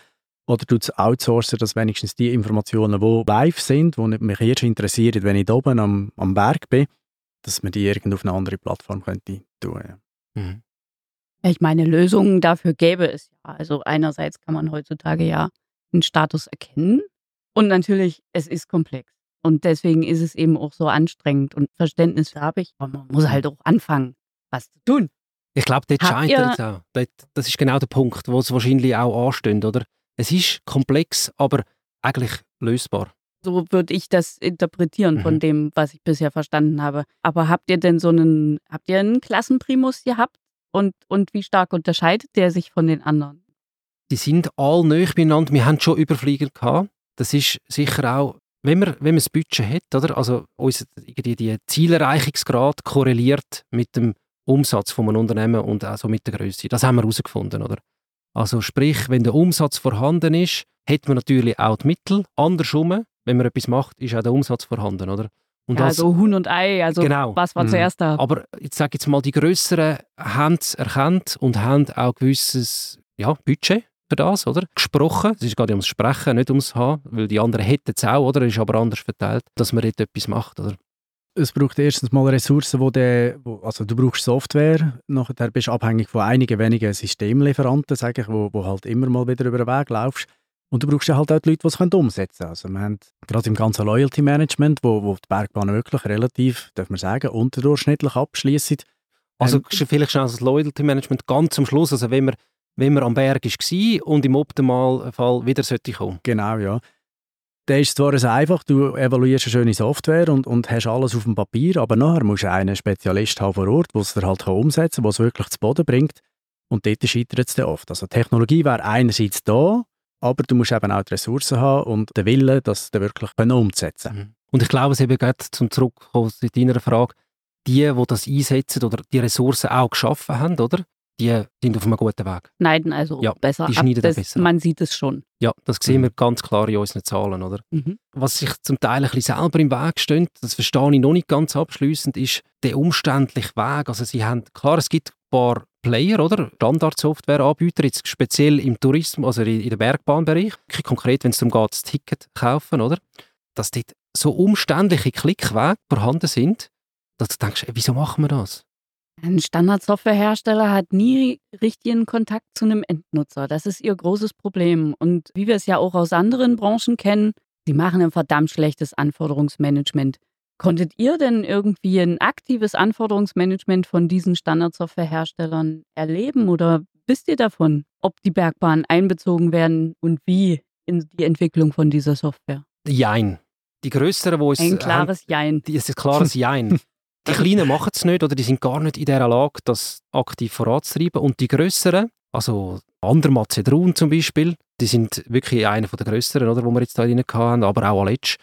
Oder tut es outsourcen, dass wenigstens die Informationen, die live sind, die mich erst interessieren, wenn ich oben am, am Berg bin, dass man die irgendwo auf eine andere Plattform könnte tun. Ja. Mhm. Ich meine, Lösungen dafür gäbe es ja. Also einerseits kann man heutzutage ja einen Status erkennen und natürlich, es ist komplex. Und deswegen ist es eben auch so anstrengend und Verständnis habe ich, aber man muss halt auch anfangen was zu tun. Ich glaube, dort scheitert es auch. Das ist genau der Punkt, wo es wahrscheinlich auch ansteht, oder? Es ist komplex, aber eigentlich lösbar. So würde ich das interpretieren mhm. von dem, was ich bisher verstanden habe. Aber habt ihr denn so einen, habt ihr einen Klassenprimus gehabt? Und, und wie stark unterscheidet der sich von den anderen? Die sind all nöch beieinander. Wir haben schon Überflieger gehabt. Das ist sicher auch, wenn man, wenn man das Budget hat, oder? Also unser, die Zielerreichungsgrad korreliert mit dem Umsatz von einem Unternehmen und auch mit der Größe. Das haben wir herausgefunden, oder? Also sprich, wenn der Umsatz vorhanden ist, hat man natürlich auch die Mittel. Andersrum, wenn man etwas macht, ist auch der Umsatz vorhanden, oder? Und ja, also Huhn und Ei, also genau. was war mhm. zuerst da? Aber jetzt sage jetzt mal, die Größeren haben es erkannt und haben auch ein gewisses ja, Budget für das, oder? Gesprochen, es ist gerade ums Sprechen, nicht ums Haben, weil die anderen hätten es auch, oder? Es ist aber anders verteilt, dass man dort etwas macht, oder? es braucht erstens mal Ressourcen, wo der, wo, also du brauchst Software, nachher bist du abhängig von einigen wenigen Systemlieferanten, sage ich, wo, wo halt immer mal wieder über den Weg laufst. Und du brauchst ja halt auch die Leute, die es umsetzen können. Also wir haben gerade im ganzen Loyalty Management, wo, wo die Bergbahn wirklich relativ, darf man sagen, unterdurchschnittlich abschließt. Also ähm, vielleicht schon das Loyalty Management ganz am Schluss, also wenn man, wenn man am Berg war und im optimalen Fall wieder sollte kommen. Genau, ja. Der ist zwar sehr einfach, du evaluierst eine schöne Software und, und hast alles auf dem Papier, aber nachher musst du einen Spezialist haben vor Ort, der es dir halt umsetzen kann, der es wirklich zu Boden bringt. Und dort scheitert es dann oft. Also Technologie wäre einerseits da, aber du musst eben auch die Ressourcen haben und den Willen, das dann wirklich umzusetzen mhm. Und ich glaube, es eben gerade zum Zurückkommen zu deiner Frage, die, die das einsetzen oder die Ressourcen auch geschaffen haben, oder? die sind auf einem guten Weg. Schneiden also ja, besser die ab. Das, besser. Man sieht es schon. Ja, das sehen mhm. wir ganz klar in unseren Zahlen. Oder? Mhm. Was sich zum Teil ein bisschen selber im Weg steht, das verstehe ich noch nicht ganz abschließend, ist der umständliche Weg. Also sie haben, klar, es gibt ein paar Player, oder? Standardsoftwareanbieter, jetzt speziell im Tourismus, also in, der Bergbahnbereich. Konkret, wenn es darum geht, das Ticket kaufen, oder? Dass dort so umständliche Klickwege vorhanden sind, dass du denkst, ey, wieso machen wir das? Ein Standardsoftwarehersteller hat nie richtigen Kontakt zu einem Endnutzer. Das ist ihr großes Problem. Und wie wir es ja auch aus anderen Branchen kennen, sie machen ein verdammt schlechtes Anforderungsmanagement. Konntet ihr denn irgendwie ein aktives Anforderungsmanagement von diesen Standardsoftwareherstellern erleben oder wisst ihr davon, ob die Bergbahnen einbezogen werden und wie in die Entwicklung von dieser Software? Jein. Die größeren, wo es. Ein klares Jein. Die ist ein klares Jein. Die Kleinen machen es nicht oder die sind gar nicht in der Lage, das aktiv voranzutreiben. Und die Größeren, also Andermatt Zedrun zum Beispiel, die sind wirklich einer der größeren, oder, wo wir jetzt da drin haben, aber auch Aletsch,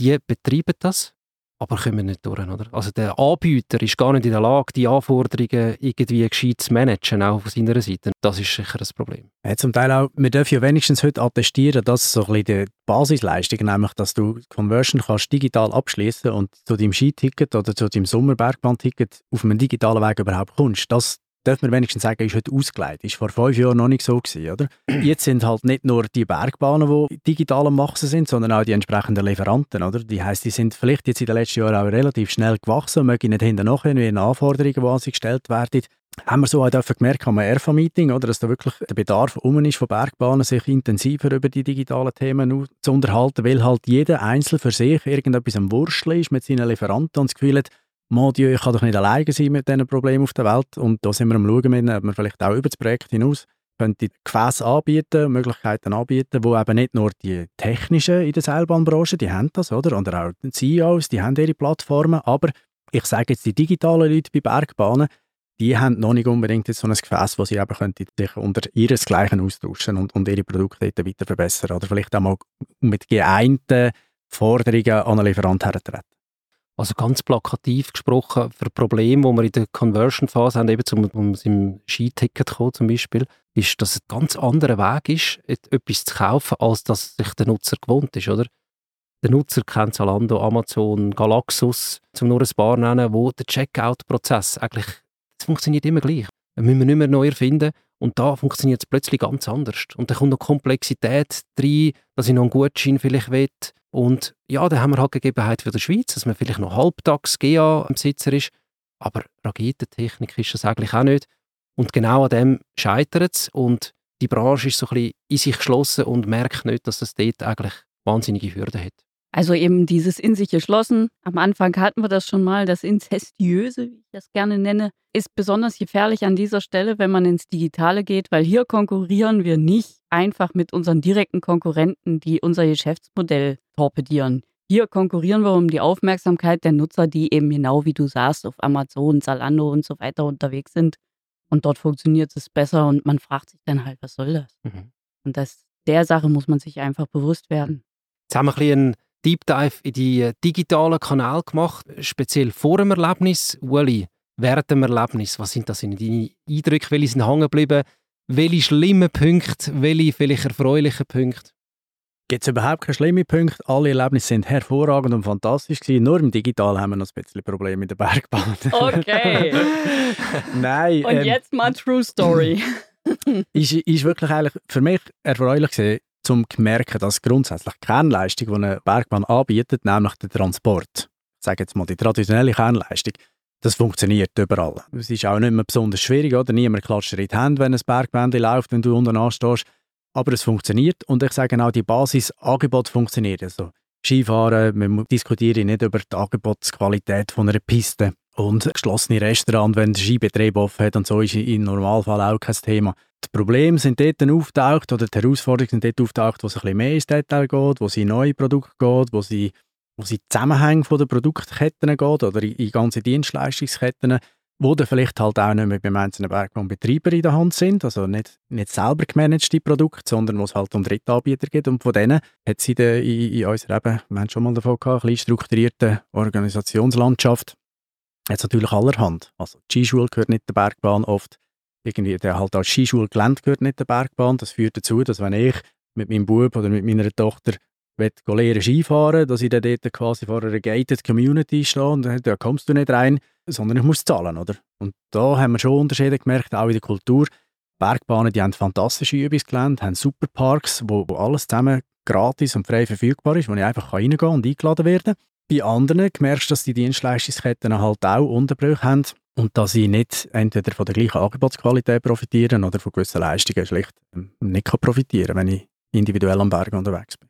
die betreiben das aber kommen nicht durch. Oder? Also der Anbieter ist gar nicht in der Lage, die Anforderungen irgendwie gescheit zu managen, auch von seiner Seite. Das ist sicher ein Problem. Ja, zum Teil auch, wir dürfen ja wenigstens heute attestieren, dass so ein bisschen die Basisleistung, nämlich dass du Conversion kannst digital abschließen und zu deinem Skiticket oder zu deinem Sommerbergbahn-Ticket auf einem digitalen Weg überhaupt kommst. Das darf man wenigstens sagen, ist heute ausgeleitet. Ist vor fünf Jahren noch nicht so gewesen, oder? Jetzt sind halt nicht nur die Bergbahnen, die digital am Wachsen sind, sondern auch die entsprechenden Lieferanten, oder? Die heißt, die sind vielleicht jetzt in den letzten Jahren auch relativ schnell gewachsen mögen nicht hinterher nachher wie Anforderungen, die sie gestellt werden. Haben wir so auch gemerkt am ERFA-Meeting, oder, dass da wirklich der Bedarf um ist von Bergbahnen, sich intensiver über die digitalen Themen zu unterhalten, weil halt jeder Einzelne für sich irgendetwas am Wursteln ist mit seinen Lieferanten und das Gefühl hat, mon Dieu, ich kann doch nicht alleine sein mit diesen Problemen auf der Welt. Und da sind wir am Schauen, ob wir vielleicht auch über das Projekt hinaus könnte Gefäße anbieten, Möglichkeiten anbieten, wo eben nicht nur die technischen in der Seilbahnbranche, die haben das, oder? Oder auch die CEOs, die haben ihre Plattformen, aber ich sage jetzt, die digitalen Leute bei Bergbahnen, die haben noch nicht unbedingt so ein Gefäß, wo sie eben sich unter ihresgleichen austauschen und, und ihre Produkte weiter verbessern oder vielleicht auch mal mit geeinten Forderungen an einen Lieferanten hertreten. Also ganz plakativ gesprochen, für Probleme, die wir in der Conversion-Phase haben, eben zum, um im Skiticket kommen zum Beispiel, ist, dass es ein ganz anderer Weg ist, etwas zu kaufen, als dass sich der Nutzer gewohnt ist, oder? Der Nutzer kennt Zalando, Amazon, Galaxus, zum nur ein paar nennen, wo der Checkout-Prozess eigentlich, das funktioniert immer gleich. Das müssen wir nicht mehr neu erfinden und da funktioniert es plötzlich ganz anders. Und dann kommt noch Komplexität rein, dass ich noch einen Gutschein vielleicht will, und ja, da haben wir halt Gegebenheit für die Schweiz, dass man vielleicht noch halbtags GA-Besitzer ist. Aber Raketentechnik ist das eigentlich auch nicht. Und genau an dem scheitert es. Und die Branche ist so ein bisschen in sich geschlossen und merkt nicht, dass das dort eigentlich wahnsinnige Hürden hat. Also eben dieses in sich geschlossen. Am Anfang hatten wir das schon mal, das Inzestiöse, wie ich das gerne nenne, ist besonders gefährlich an dieser Stelle, wenn man ins Digitale geht, weil hier konkurrieren wir nicht einfach mit unseren direkten Konkurrenten, die unser Geschäftsmodell torpedieren. Hier konkurrieren wir um die Aufmerksamkeit der Nutzer, die eben genau wie du sagst, auf Amazon, Zalando und so weiter unterwegs sind. Und dort funktioniert es besser und man fragt sich dann halt, was soll das? Mhm. Und das, der Sache muss man sich einfach bewusst werden. Jetzt haben wir ein bisschen Deep Dive in die äh, digitalen Kanäle gemacht, speziell vor dem Erlebnis. Uli, während dem Erlebnis, was sind das deine Eindrücke? Welche sind hängen geblieben? Welche schlimmen Punkte, welche vielleicht erfreulichen Punkte? Gibt es überhaupt keine schlimmen Punkte? Alle Erlebnisse sind hervorragend und fantastisch gewesen. Nur im Digital haben wir noch ein bisschen Probleme mit der Bergbahn. Okay. Nein. Und ähm, jetzt mal True Story. ist, ist wirklich eigentlich für mich erfreulich gewesen, um zu merken, dass grundsätzlich die Kernleistung, die eine Bergbahn anbietet, nämlich der Transport, ich sage jetzt mal die traditionelle Kernleistung, das funktioniert überall. Es ist auch nicht mehr besonders schwierig, oder? Niemand klatscht dir in die Hände, wenn ein Bergbändchen läuft, wenn du unten anstehst. Aber es funktioniert und ich sage auch, die Basisangebot funktioniert. Also Skifahren, wir diskutieren nicht über die Angebotsqualität von einer Piste und geschlossene Restaurants, wenn der Skibetrieb offen hat und so ist im Normalfall auch kein Thema. Die Probleme sind dort auftaucht oder die Herausforderungen sind dort auftaucht, wo es ein bisschen mehr ins Detail geht, wo es in neue Produkte geht, wo sie wo sie Zusammenhänge von der Produktketten geht oder in, ganze Dienstleistungsketten, wo dann vielleicht halt auch nicht mehr beim einzelnen Bergbahnbetreiber in der Hand sind, also nicht, nicht selber gemanagte Produkte, sondern wo es halt um Drittanbieter geht. Und von denen hat sie in, in unserer eben, wir haben schon mal davon gehabt, ein bisschen strukturierten Organisationslandschaft. Jetzt natürlich allerhand. Also die Skischule gehört nicht der Bergbahn oft, irgendwie der halt als Skischule gelernt gehört nicht der Bergbahn. Das führt dazu, dass wenn ich mit meinem Bub oder mit meiner Tochter lernen Skifahren, dass ich dann dort quasi vor einer gated Community stehe und da kommst du nicht rein, sondern ich muss zahlen, oder? Und da haben wir schon Unterschiede gemerkt, auch in der Kultur. Bergbahnen, die haben fantastische Übungsgelände, haben super Parks, wo, wo alles zusammen gratis und frei verfügbar ist, wo ich einfach reingehen kann und eingeladen werden Bei anderen merkst du, dass die Dienstleistungsketten halt auch Unterbrüche haben und dass sie nicht entweder von der gleichen Angebotsqualität profitieren oder von gewissen Leistungen schlicht nicht profitieren kann, wenn ich individuell am Berg unterwegs bin.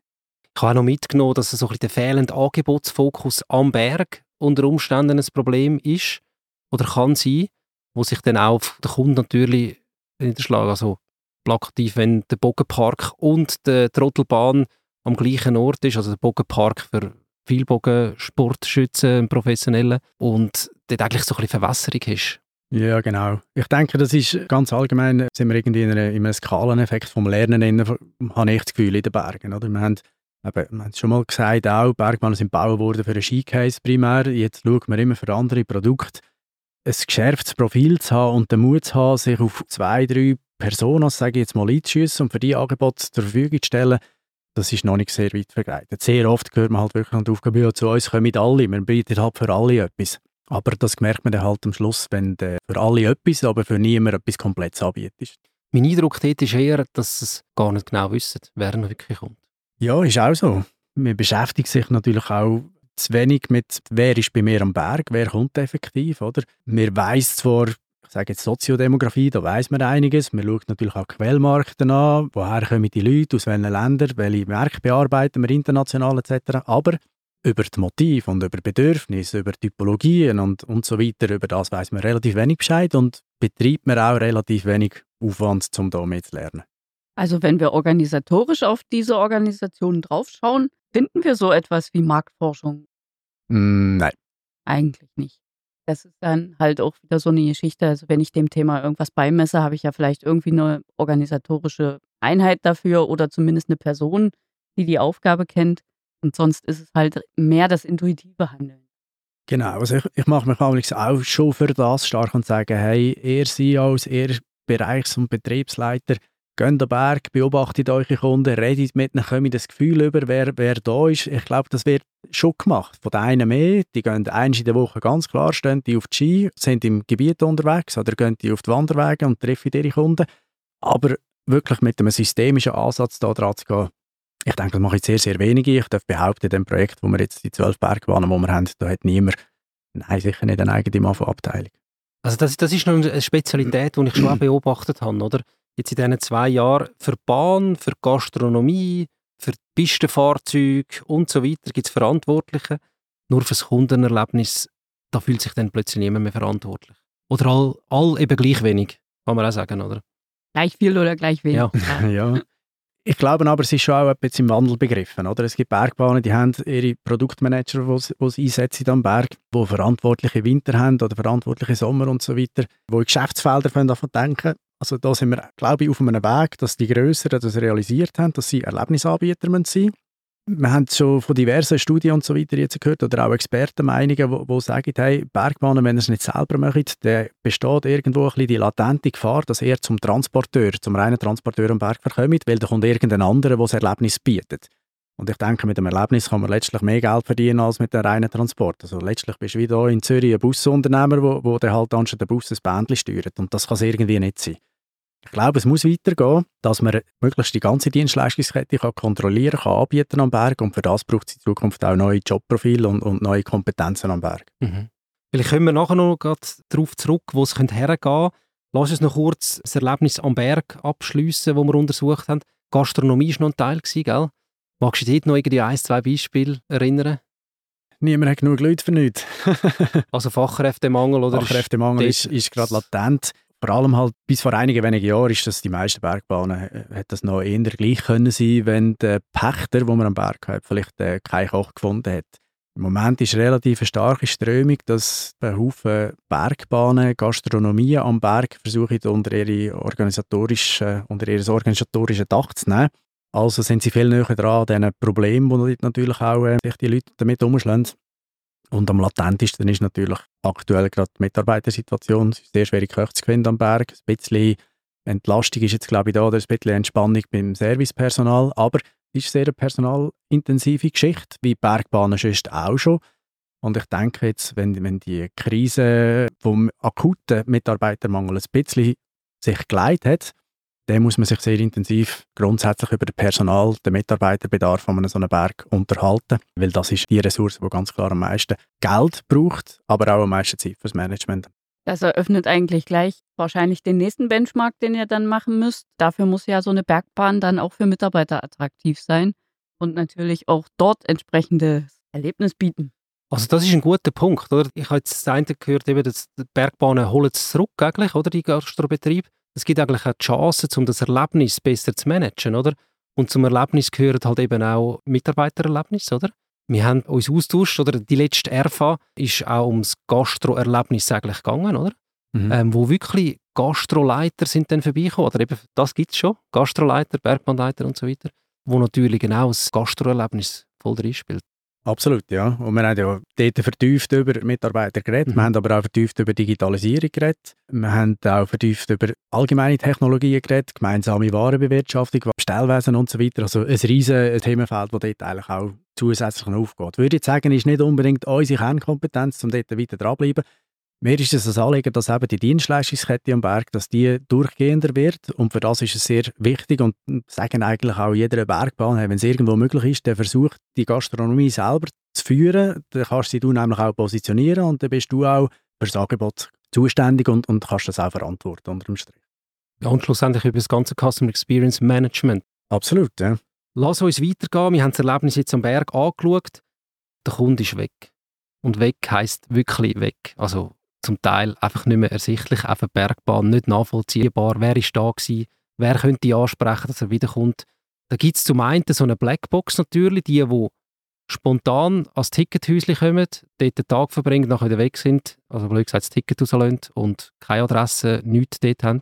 Ich habe auch noch mitgenommen, dass so der fehlende Angebotsfokus am Berg unter Umständen ein Problem ist oder kann sein, wo sich dann auch auf den Kunden natürlich niederschlagen. Also plakativ, wenn der Bogenpark und die Trottelbahn am gleichen Ort ist, also der Bogenpark für Vielbogensportschützen, Professionellen, und dort eigentlich so ein bisschen Verwässerung ist. Ja, genau. Ich denke, das ist ganz allgemein, sind wir irgendwie in, einem Skaleneffekt vom Lernen, in, habe ich das Gefühl, in den Bergen. Oder? Wir haben Eben, wir haben es schon mal gesagt, auch Bergbahnen sind gebaut worden für einen Skicase primär. Jetzt schaut man immer für andere Produkte. Ein geschärftes Profil zu haben und den Mut zu haben, sich auf zwei, drei Personen, sage ich jetzt mal, einzuschiessen und für die Angebote zur Verfügung zu stellen, das ist noch nicht sehr weit verbreitet. Sehr oft hört man halt wirklich an die Aufgabe, zu uns kommen alle, wir bieten halt für alle etwas. Aber das merkt man dann halt am Schluss, wenn für alle etwas, aber für niemand etwas komplett anbietet. Mein Eindruck dort ist eher, dass es gar nicht genau wissen, wer noch wirklich kommt. Ja, ist auch so. Man beschäftigt sich natürlich auch zu wenig mit, wer ist bei mir am Berg, wer kommt effektiv, oder? Man weiss zwar, ich sage jetzt Soziodemografie, da weiss man einiges. Man schaut natürlich auch Quellmärkte an, woher kommen die Leute, aus welchen Ländern, welche Märkte bearbeiten wir international etc. Aber über die Motive und über Bedürfnisse, über Typologien und, und so weiter, über das weiß man relativ wenig Bescheid und betreibt man auch relativ wenig Aufwand, um da mehr zu lernen. Also wenn wir organisatorisch auf diese Organisationen draufschauen, finden wir so etwas wie Marktforschung? Mm, nein. Eigentlich nicht. Das ist dann halt auch wieder so eine Geschichte. Also wenn ich dem Thema irgendwas beimesse, habe ich ja vielleicht irgendwie eine organisatorische Einheit dafür oder zumindest eine Person, die die Aufgabe kennt. Und sonst ist es halt mehr das intuitive Handeln. Genau, also ich, ich mache mich auch schon für das stark und sage, hey, ihr als ihr Bereichs- und Betriebsleiter, geht den Berg, beobachtet eure Kunden, redet mit ihnen, kommt das Gefühl über, wer, wer da ist. Ich glaube, das wird schon gemacht. Von den einen mehr, die gehen eins in der Woche ganz klar, stehen die auf die Ski, sind im Gebiet unterwegs oder gehen die auf die Wanderwege und treffen ihre Kunden. Aber wirklich mit einem systemischen Ansatz da dran zu gehen, ich denke, das mache ich sehr, sehr wenige. Ich darf behaupten, in dem Projekt, wo wir jetzt die zwölf Bergbahnen, die wir haben, da hat niemand, nein, sicher nicht eine eigene Mafo-Abteilung. Also das, das ist noch eine Spezialität, die ich schon auch beobachtet habe, oder? Jetzt in diesen zwei Jahren für Bahn, für Gastronomie, für Pistenfahrzeuge und so weiter gibt es Verantwortliche. Nur für das Kundenerlebnis, da fühlt sich dann plötzlich niemand mehr verantwortlich. Oder all, all eben gleich wenig, kann man auch sagen, oder? Gleich viel oder gleich wenig. Ja. ja. Ich glaube aber, es ist schon auch etwas im Wandel begriffen. Oder? Es gibt Bergbahnen, die haben ihre Produktmanager, die sie einsetzen am Berg, die verantwortliche Winter haben oder verantwortliche Sommer und so weiter, die in Geschäftsfelder davon denken. Also da sind wir, glaube ich, auf einem Weg, dass die Größeren das realisiert haben, dass sie Erlebnisanbieter sein müssen wir haben schon von diversen Studien und so weiter jetzt gehört oder auch Expertenmeinungen, die sagen, hey, Bergbahnen, wenn ihr es nicht selber macht, dann besteht irgendwo ein bisschen die latente Gefahr, dass ihr zum Transporteur, zum reinen Transporteur am Berg verkommt, weil da kommt irgendein anderer, der das Erlebnis bietet. Und ich denke, mit dem Erlebnis kann man letztlich mehr Geld verdienen als mit dem reinen Transport. Also letztlich bist du wie hier in Zürich ein Busunternehmer, wo, wo der halt anstatt der Bus ein Bändchen steuert. Und das kann es irgendwie nicht sein. Ich glaube, es muss weitergehen, dass man möglichst die ganze Dienstleistungskette kann kontrollieren kann, anbieten am Berg und für das braucht es in Zukunft auch neue Jobprofile und, und neue Kompetenzen am Berg. Mhm. Vielleicht kommen wir nachher noch darauf zurück, wo es hergehen könnte. Lass uns noch kurz das Erlebnis am Berg abschliessen, das wir untersucht haben. Gastronomie war noch ein Teil, gell? Magst du dich dort noch irgendwie ein, zwei Beispiele erinnern? Niemand hat genug Leute für nichts. also Fachkräftemangel oder? Fachkräftemangel ist, ist, ist gerade latent vor allem halt bis vor einigen wenigen Jahren ist das die meisten Bergbahnen äh, hat das noch eher gleich können sein, wenn der Pächter, wo man am Berg hat, vielleicht äh, keinen Koch gefunden hat. Im Moment ist relativ eine starke Strömung, dass ein Haufen Bergbahnen, Gastronomie am Berg versuchen, unter, ihre organisatorische, unter ihr organisatorisches Dach zu nehmen. Also sind sie viel näher dran an diesen Problemen, die natürlich auch äh, sich die Leute damit umschlagen. Und am latentesten ist natürlich aktuell gerade die Mitarbeitersituation. Es ist sehr schwierig, Köche zu finden am Berg. Ein bisschen Entlastung ist jetzt, glaube ich, da, oder ein bisschen Entspannung beim Servicepersonal. Aber es ist eine sehr personalintensive Geschichte, wie Bergbahnen sonst auch schon. Und ich denke jetzt, wenn, wenn die Krise vom akuten Mitarbeitermangel ein bisschen sich geleitet hat, dann muss man sich sehr intensiv grundsätzlich über den Personal, den Mitarbeiterbedarf an so einem Berg unterhalten, weil das ist die Ressource, die ganz klar am meisten Geld braucht, aber auch am meisten Zeit fürs Management. Das eröffnet eigentlich gleich wahrscheinlich den nächsten Benchmark, den ihr dann machen müsst. Dafür muss ja so eine Bergbahn dann auch für Mitarbeiter attraktiv sein und natürlich auch dort entsprechendes Erlebnis bieten. Also das ist ein guter Punkt, oder? Ich habe jetzt das eine gehört, eben, dass die Bergbahnen holen es zurück eigentlich, oder, die Gastrobetriebe es gibt eigentlich auch die Chance, um das Erlebnis besser zu managen, oder? Und zum Erlebnis gehören halt eben auch Mitarbeitererlebnis, oder? Wir haben uns austauscht, oder die letzte RFA ist auch ums Gastroerlebnis eigentlich gegangen, oder? Mhm. Ähm, wo wirklich Gastroleiter sind dann vorbeigekommen, oder eben, das gibt es schon, Gastroleiter, Bergbahnleiter und so weiter, wo natürlich genau das Gastroerlebnis voll drin spielt. Absolut, ja. Und wir haben ja dort vertieft über Mitarbeiter geredet, mhm. wir haben aber auch vertieft über Digitalisierung geredet, wir haben auch vertieft über allgemeine Technologien geredet, gemeinsame Warenbewirtschaftung, Bestellwesen und so weiter. Also ein riesiges Themenfeld, das dort eigentlich auch zusätzlich aufgeht. Ich würde jetzt sagen, ist nicht unbedingt unsere Kernkompetenz, um dort weiter dranbleiben. Mir ist es ein Anliegen, dass eben die Dienstleistungskette am Berg, dass die durchgehender wird und für das ist es sehr wichtig und sagen eigentlich auch jeder Bergbahn, wenn es irgendwo möglich ist, der versucht, die Gastronomie selber zu führen, dann kannst du sie nämlich auch positionieren und dann bist du auch für das Angebot zuständig und, und kannst das auch verantworten unter dem Strich. Ja, und schlussendlich über das ganze Customer Experience Management. Absolut, ja. Lass uns weitergehen. Wir haben das Erlebnis jetzt am Berg angeschaut. der Kunde ist weg. Und weg heisst wirklich weg. Also zum Teil einfach nicht mehr ersichtlich, auf der Bergbahn nicht nachvollziehbar, wer ist da gewesen, wer könnte ansprechen, dass er wiederkommt. Da gibt es zum einen so eine Blackbox natürlich, die, die spontan ans Tickethäuschen kommen, dort den Tag verbringen, nachher wieder weg sind, also blöd gesagt das Ticket rauslassen und keine Adresse, nichts dort haben.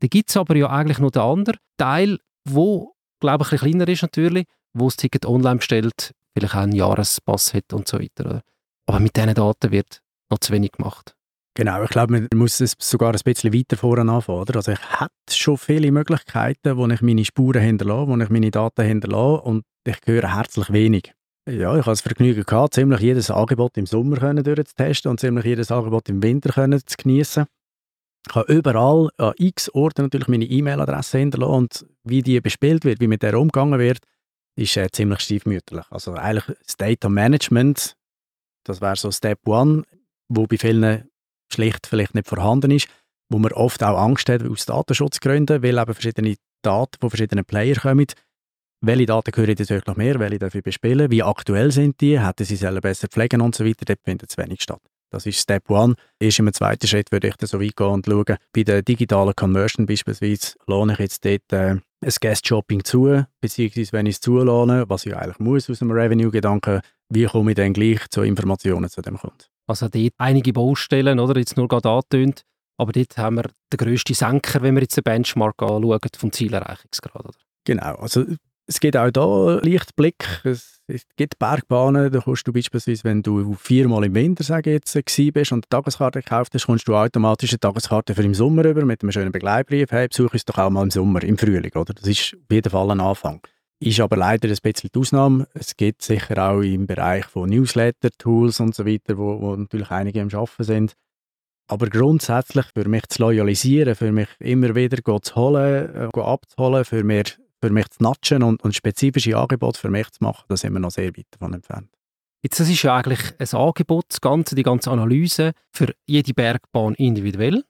Dann gibt es aber ja eigentlich noch den anderen Teil, wo, glaube ich, ein bisschen kleiner ist natürlich, wo das Ticket online bestellt, vielleicht auch einen Jahrespass hat und so weiter. Aber mit diesen Daten wird noch zu wenig gemacht. Genau, ich glaube, man muss es sogar ein bisschen weiter vorne anfangen. Oder? Also ich habe schon viele Möglichkeiten, wo ich meine Spuren hinterlasse, wo ich meine Daten hinterlasse und ich höre herzlich wenig. Ja, ich habe das Vergnügen gehabt, ziemlich jedes Angebot im Sommer können durchzutesten und ziemlich jedes Angebot im Winter können zu genießen. Ich habe überall an x Orten natürlich meine E-Mail-Adresse hinterlassen und wie die bespielt wird, wie mit der umgegangen wird, ist äh, ziemlich stiefmütterlich. Also eigentlich das Data Management, das wäre so Step One, wo bei vielen schlicht vielleicht nicht vorhanden ist, wo man oft auch Angst hat aus Datenschutzgründen, weil eben verschiedene Daten von verschiedenen Playern kommen. Welche Daten gehören natürlich noch mehr, welche dafür bespielen, wie aktuell sind die, hätten sie selber besser pflegen und so weiter, dort findet es wenig statt. Das ist Step One. Erst im zweiten Schritt würde ich dann so weit gehen und schauen, bei der digitalen Conversion beispielsweise, lohne ich jetzt dort äh, ein Guest-Shopping zu, beziehungsweise wenn ich es zulohne, was ich eigentlich muss aus dem Revenue-Gedanken, wie komme ich dann gleich zu Informationen zu dem Kunden? Also dort einige Baustellen, oder, jetzt nur gerade angetönt, aber dort haben wir den grössten Senker, wenn wir jetzt den Benchmark anschauen, vom Zielerreichungsgrad. Oder? Genau, also es gibt auch da Lichtblick. Es, es gibt Bergbahnen, da kommst du beispielsweise, wenn du viermal im Winter sage jetzt, bist und eine Tageskarte gekauft hast, kommst du automatisch eine Tageskarte für im Sommer über mit einem schönen Begleitbrief. Hey, besuche uns doch auch mal im Sommer, im Frühling. Oder? Das ist auf jeden Fall ein Anfang. Ist aber leider ein bisschen die Ausnahme. Es gibt sicher auch im Bereich von Newsletter, Tools und so weiter, wo, wo natürlich einige am Arbeiten sind. Aber grundsätzlich für mich zu loyalisieren, für mich immer wieder zu holen, äh, abzuholen, für mich, für mich zu natschen und, und spezifische Angebote für mich zu machen, da sind wir noch sehr weit davon entfernt. Jetzt, das ist ja eigentlich ein Angebot, das Ganze, die ganze Analyse für jede Bergbahn individuell.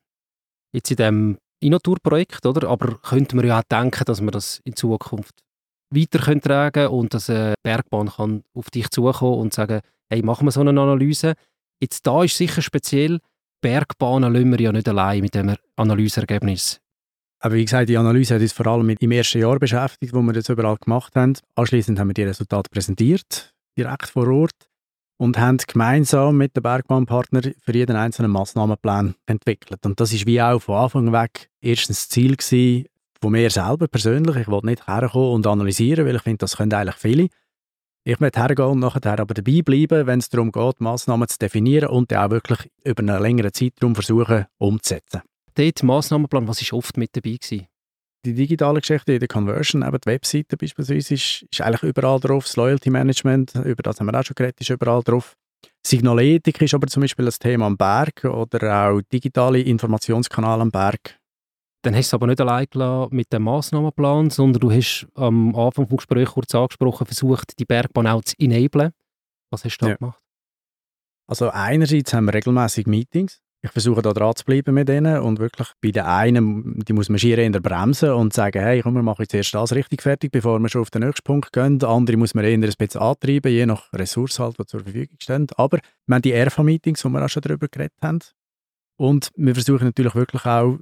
Jetzt in diesem Innotour-Projekt, oder? Aber könnte man ja auch denken, dass man das in Zukunft weiter können tragen und dass eine Bergbahn kann auf dich zukommen und sagen, hey, machen wir so eine Analyse. Jetzt da ist sicher speziell, Bergbahnen lassen wir ja nicht allein mit dem Analyseergebnis. Aber wie gesagt, die Analyse hat uns vor allem im ersten Jahr beschäftigt, wo wir das überall gemacht haben. Anschließend haben wir die Resultate präsentiert, direkt vor Ort, und haben gemeinsam mit den Bergbahnpartnern für jeden einzelnen Massnahmenplan entwickelt. Und das ist wie auch von Anfang weg erstens das Ziel gewesen, von mir selber persönlich. Ich wollte nicht herkommen und analysieren, weil ich finde, das können eigentlich viele. Ich möchte hergehen und nachher aber dabei bleiben, wenn es darum geht, Massnahmen zu definieren und die auch wirklich über einen längeren Zeitraum versuchen umzusetzen. Dort Massnahmenplan, was war oft mit dabei? Gewesen? Die digitale Geschichte, die Conversion, eben die Webseite beispielsweise, ist, ist eigentlich überall drauf. Das Loyalty Management, über das haben wir auch schon geredet, ist überall drauf. Signalethik ist aber zum Beispiel das Thema am Berg oder auch digitale Informationskanäle am Berg dann hast du es aber nicht allein gelassen mit dem Massnahmenplan, sondern du hast am Anfang des Gesprächs kurz angesprochen, versucht, die Bergbahn auch zu enablen. Was hast du da ja. gemacht? Also einerseits haben wir regelmäßig Meetings. Ich versuche da dran zu bleiben mit denen und wirklich bei den einen, die muss man schier in der Bremsen und sagen, hey, komm, wir machen jetzt erst das richtig fertig, bevor wir schon auf den nächsten Punkt gehen. Der andere muss man eher ein bisschen antreiben, je nach Ressource halt, die zur Verfügung stehen. Aber wir haben die RFA-Meetings, wo wir auch schon darüber geredet haben. Und wir versuchen natürlich wirklich auch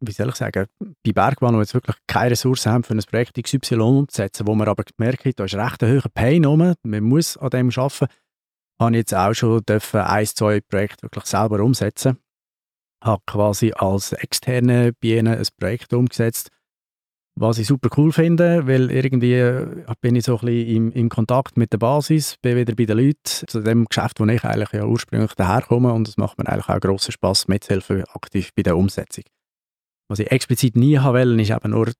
wie soll ich sagen, bei Bergbahnen, die jetzt wirklich keine Ressourcen haben, für ein Projekt XY umzusetzen, wo man aber gemerkt hat, da ist recht ein hoher Pain rum, man muss an dem arbeiten, habe ich jetzt auch schon dürfen ein, zwei Projekte wirklich selber umsetzen. Habe quasi als externe bei ihnen ein Projekt umgesetzt, was ich super cool finde, weil irgendwie äh, bin ich so ein bisschen im, im Kontakt mit der Basis, bin wieder bei den Leuten, zu dem Geschäft, wo ich eigentlich ja ursprünglich daherkomme und es macht mir eigentlich auch grossen Spass, mitzuhelfen aktiv bei der Umsetzung. Was ich explizit nie haben wollte, ist eben nur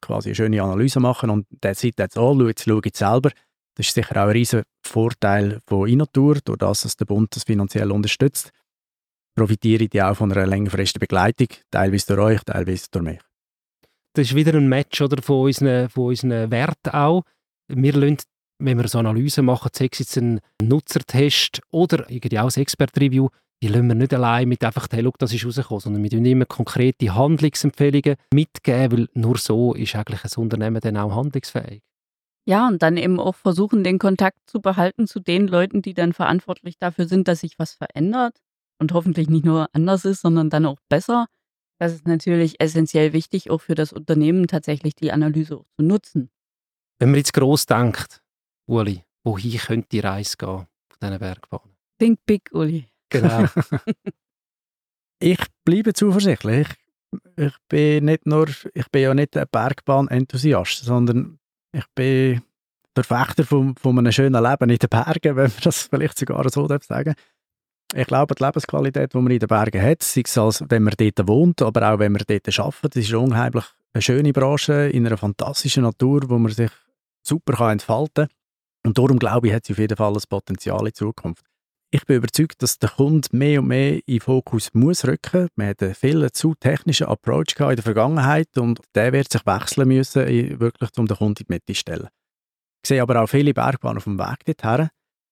quasi eine schöne Analyse machen und that's it, that's all, jetzt schaue ich selber. Das ist sicher auch ein riesen Vorteil von Innotour, durch das, dass der Bund das finanziell unterstützt, profitiere ich auch von einer längerfristigen Begleitung, teilweise durch euch, teilweise durch mich. Das ist wieder ein Match oder, von, unseren, von unseren Werten auch. Wir lassen, wenn wir so Analysen machen, sei es jetzt ein Nutzertest oder irgendwie auch ein Expert-Review, die lassen wir nicht allein mit einfach, hey, look, das ist rausgekommen, sondern wir geben immer konkrete Handlungsempfehlungen mitgeben, weil nur so ist eigentlich ein Unternehmen dann auch handlungsfähig. Ja, und dann eben auch versuchen, den Kontakt zu behalten zu den Leuten, die dann verantwortlich dafür sind, dass sich was verändert und hoffentlich nicht nur anders ist, sondern dann auch besser. Das ist natürlich essentiell wichtig, auch für das Unternehmen tatsächlich die Analyse auch zu nutzen. Wenn man jetzt gross denkt, Uli, wohin könnte die Reise gehen von diesen Bergbahnen? Think big, Uli. Genau. ich bleibe zuversichtlich. Ich, bin nicht nur, ich bin ja nicht ein Bergbahn-Enthusiast, sondern ich bin der Verfechter von, von einem schönen Leben in den Bergen, wenn man das vielleicht sogar so sagen Ich glaube, die Lebensqualität, die man in den Bergen hat, sei es als, wenn man dort wohnt, aber auch wenn man dort arbeitet, das ist unheimlich eine schöne Branche in einer fantastischen Natur, wo man sich super kann entfalten kann. Und darum glaube ich, hat sie auf jeden Fall ein Potenzial in Zukunft. Ich bin überzeugt, dass der Kunde mehr und mehr in Fokus muss rücken. Wir hatten viel zu technischen Approach in der Vergangenheit und der wird sich wechseln müssen, wirklich um den Kunden in die Mitte zu stellen. Ich sehe aber auch viele Bergbahnen auf dem Weg dorthin.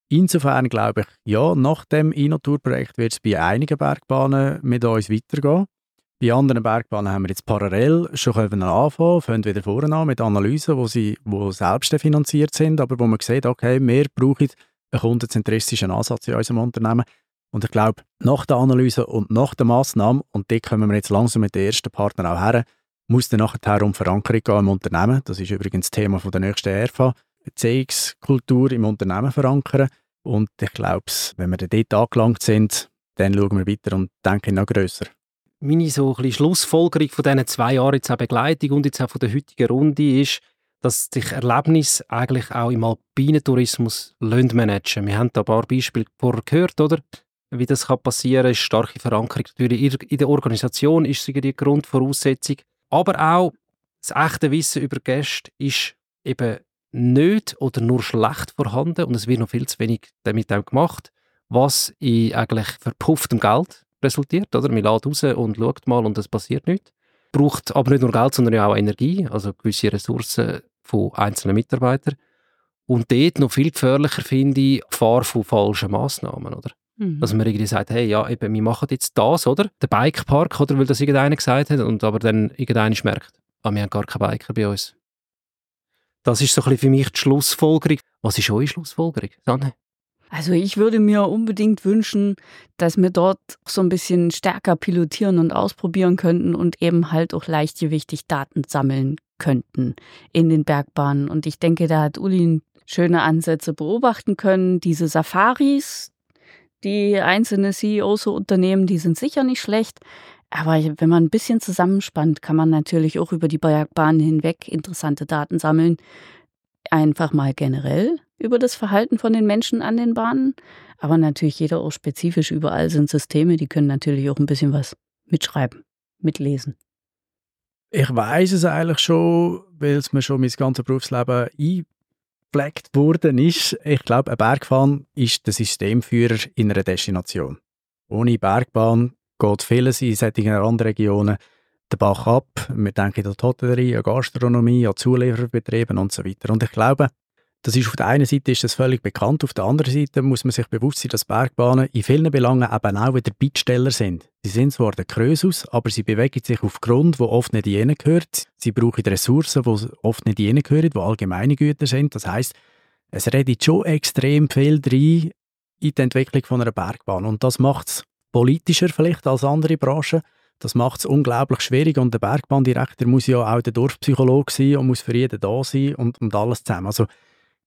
Insofern glaube ich, ja, nach dem Innotour-Projekt wird es bei einigen Bergbahnen mit uns weitergehen. Bei anderen Bergbahnen haben wir jetzt parallel schon können anfangen, fangen wieder vorne an mit Analysen, wo sie wo selbst finanziert sind, aber wo man sieht, okay, wir brauchen einen kundenzentristischen Ansatz in unserem Unternehmen. Und ich glaube, nach der Analyse und nach der Massnahme, und dort kommen wir jetzt langsam mit den ersten Partnern auch her, muss dann nachher um Verankerung gehen im Unternehmen. Das ist übrigens das Thema von der nächsten RFA. Beziehungskultur im Unternehmen verankern. Und ich glaube, wenn wir dort angelangt sind, dann schauen wir weiter und denken noch grösser. Meine so ein Schlussfolgerung von diesen zwei Jahren jetzt auch Begleitung und jetzt auch von der heutigen Runde ist, dass sich Erlebnis eigentlich auch im alpinen Tourismus managen Wir haben da ein paar Beispiele vorher gehört, oder? Wie das kann passieren kann, ist starke Verankerung natürlich in der Organisation, ist sie die Grundvoraussetzung. Aber auch das echte Wissen über Gäste ist eben nicht oder nur schlecht vorhanden und es wird noch viel zu wenig damit auch gemacht, was in eigentlich verpufftem Geld resultiert. Oder? Man lädt raus und schaut mal und es passiert nichts braucht aber nicht nur Geld, sondern auch Energie, also gewisse Ressourcen von einzelnen Mitarbeitern. Und dort noch viel gefährlicher finde ich die Gefahr von falschen Massnahmen, oder? Mhm. Dass man irgendwie sagt, hey, ja, eben, wir machen jetzt das, oder? Der Bikepark, oder? Weil das irgendeiner gesagt hat und aber dann irgendeiner merkt, ah, wir haben gar keine Biker bei uns. Das ist so ein bisschen für mich die Schlussfolgerung. Was ist eure Schlussfolgerung, Sanne? Also ich würde mir unbedingt wünschen, dass wir dort so ein bisschen stärker pilotieren und ausprobieren könnten und eben halt auch leichtgewichtig Daten sammeln könnten in den Bergbahnen. Und ich denke, da hat Uli schöne Ansätze beobachten können. Diese Safaris, die einzelne CEOs so unternehmen, die sind sicher nicht schlecht. Aber wenn man ein bisschen zusammenspannt, kann man natürlich auch über die Bergbahnen hinweg interessante Daten sammeln. Einfach mal generell über das Verhalten von den Menschen an den Bahnen, aber natürlich jeder auch spezifisch. Überall sind Systeme, die können natürlich auch ein bisschen was mitschreiben, mitlesen. Ich weiß es eigentlich schon, weil es mir schon mein ganzes Berufsleben eingepflegt worden ist. Ich glaube, ein Bergfahren ist der Systemführer in einer Destination. Ohne Bergbahn geht vieles in solchen Randregionen den Bach ab. Wir denken an die Hotellerie, an Gastronomie, an Zulieferbetriebe und so weiter. Und ich glaube, das ist auf der einen Seite ist das völlig bekannt, auf der anderen Seite muss man sich bewusst sein, dass Bergbahnen in vielen Belangen eben auch wieder Bittsteller sind. Sie sind zwar der Krösus, aber sie bewegen sich auf Grund, wo oft nicht jenen gehört. Sie brauchen Ressourcen, die oft nicht jenen gehören, die allgemeine Güter sind. Das heißt, es redet schon extrem viel rein in die Entwicklung von einer Bergbahn und das macht es politischer vielleicht als andere Branchen. Das macht es unglaublich schwierig und der Bergbahndirektor muss ja auch der Dorfpsychologe sein und muss für jeden da sein und, und alles zusammen. Also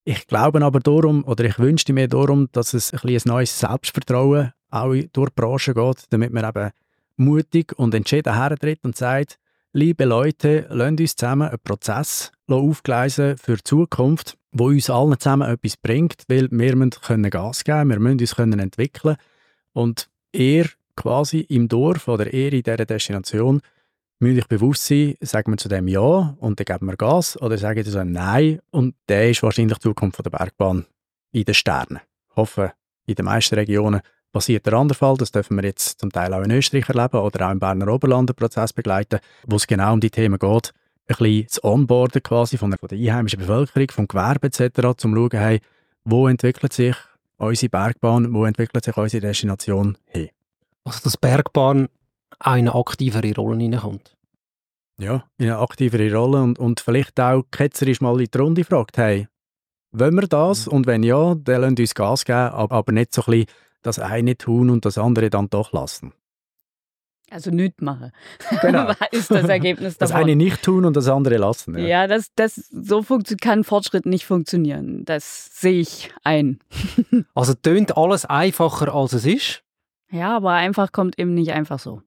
ich glaube aber darum, oder ich wünschte mir darum, dass es ein, ein neues Selbstvertrauen auch durch die Branche geht, damit man eben mutig und entschieden hertritt und sagt, liebe Leute, lasst uns zusammen einen Prozess aufgleisen für die Zukunft, wo uns allen zusammen etwas bringt, weil wir müssen Gas geben, wir müssen uns können entwickeln. Und ihr quasi im Dorf oder ihr in dieser Destination müsst euch bewusst sein, sagen wir zu dem Ja und dann geben wir Gas oder sagen wir zu dem Nein und der ist wahrscheinlich die Zukunft der Bergbahn in den Sternen. Ich hoffe, in den meisten Regionen passiert der andere Fall. Das dürfen wir jetzt zum Teil auch in Österreich erleben oder auch im Berner Oberland einen Prozess begleiten, wo es genau um die Themen geht, ein bisschen das Onboarden quasi von der, von der einheimischen Bevölkerung, vom Gewerbe etc., um zu schauen, hey, wo entwickelt sich unsere Bergbahn, wo entwickelt sich unsere Destination hin. Also dass Bergbahn auch in eine aktivere Rolle hineinkommt. Ja, in eine aktivere Rolle und, und vielleicht auch ketzerisch mal in die Runde fragt, hey, Wollen wir das? Und wenn ja, dann lasst uns Gas geben, aber nicht so ein bisschen das eine tun und das andere dann doch lassen. Also nichts machen. Genau. ist das Ergebnis Das davon. eine nicht tun und das andere lassen. Ja. ja, das, das, so kann Fortschritt nicht funktionieren. Das sehe ich ein. Also tönt alles einfacher, als es ist. Ja, aber einfach kommt eben nicht einfach so.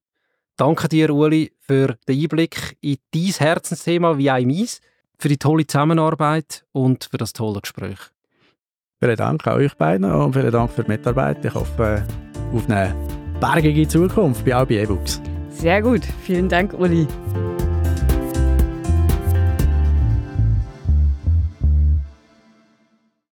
Danke dir, Uli, für den Einblick in dein Herzensthema wie auch in meins, für die tolle Zusammenarbeit und für das tolle Gespräch. Vielen Dank auch euch beiden und vielen Dank für die Mitarbeit. Ich hoffe auf eine bergige Zukunft, bei auch bei E-Books. Sehr gut. Vielen Dank, Uli.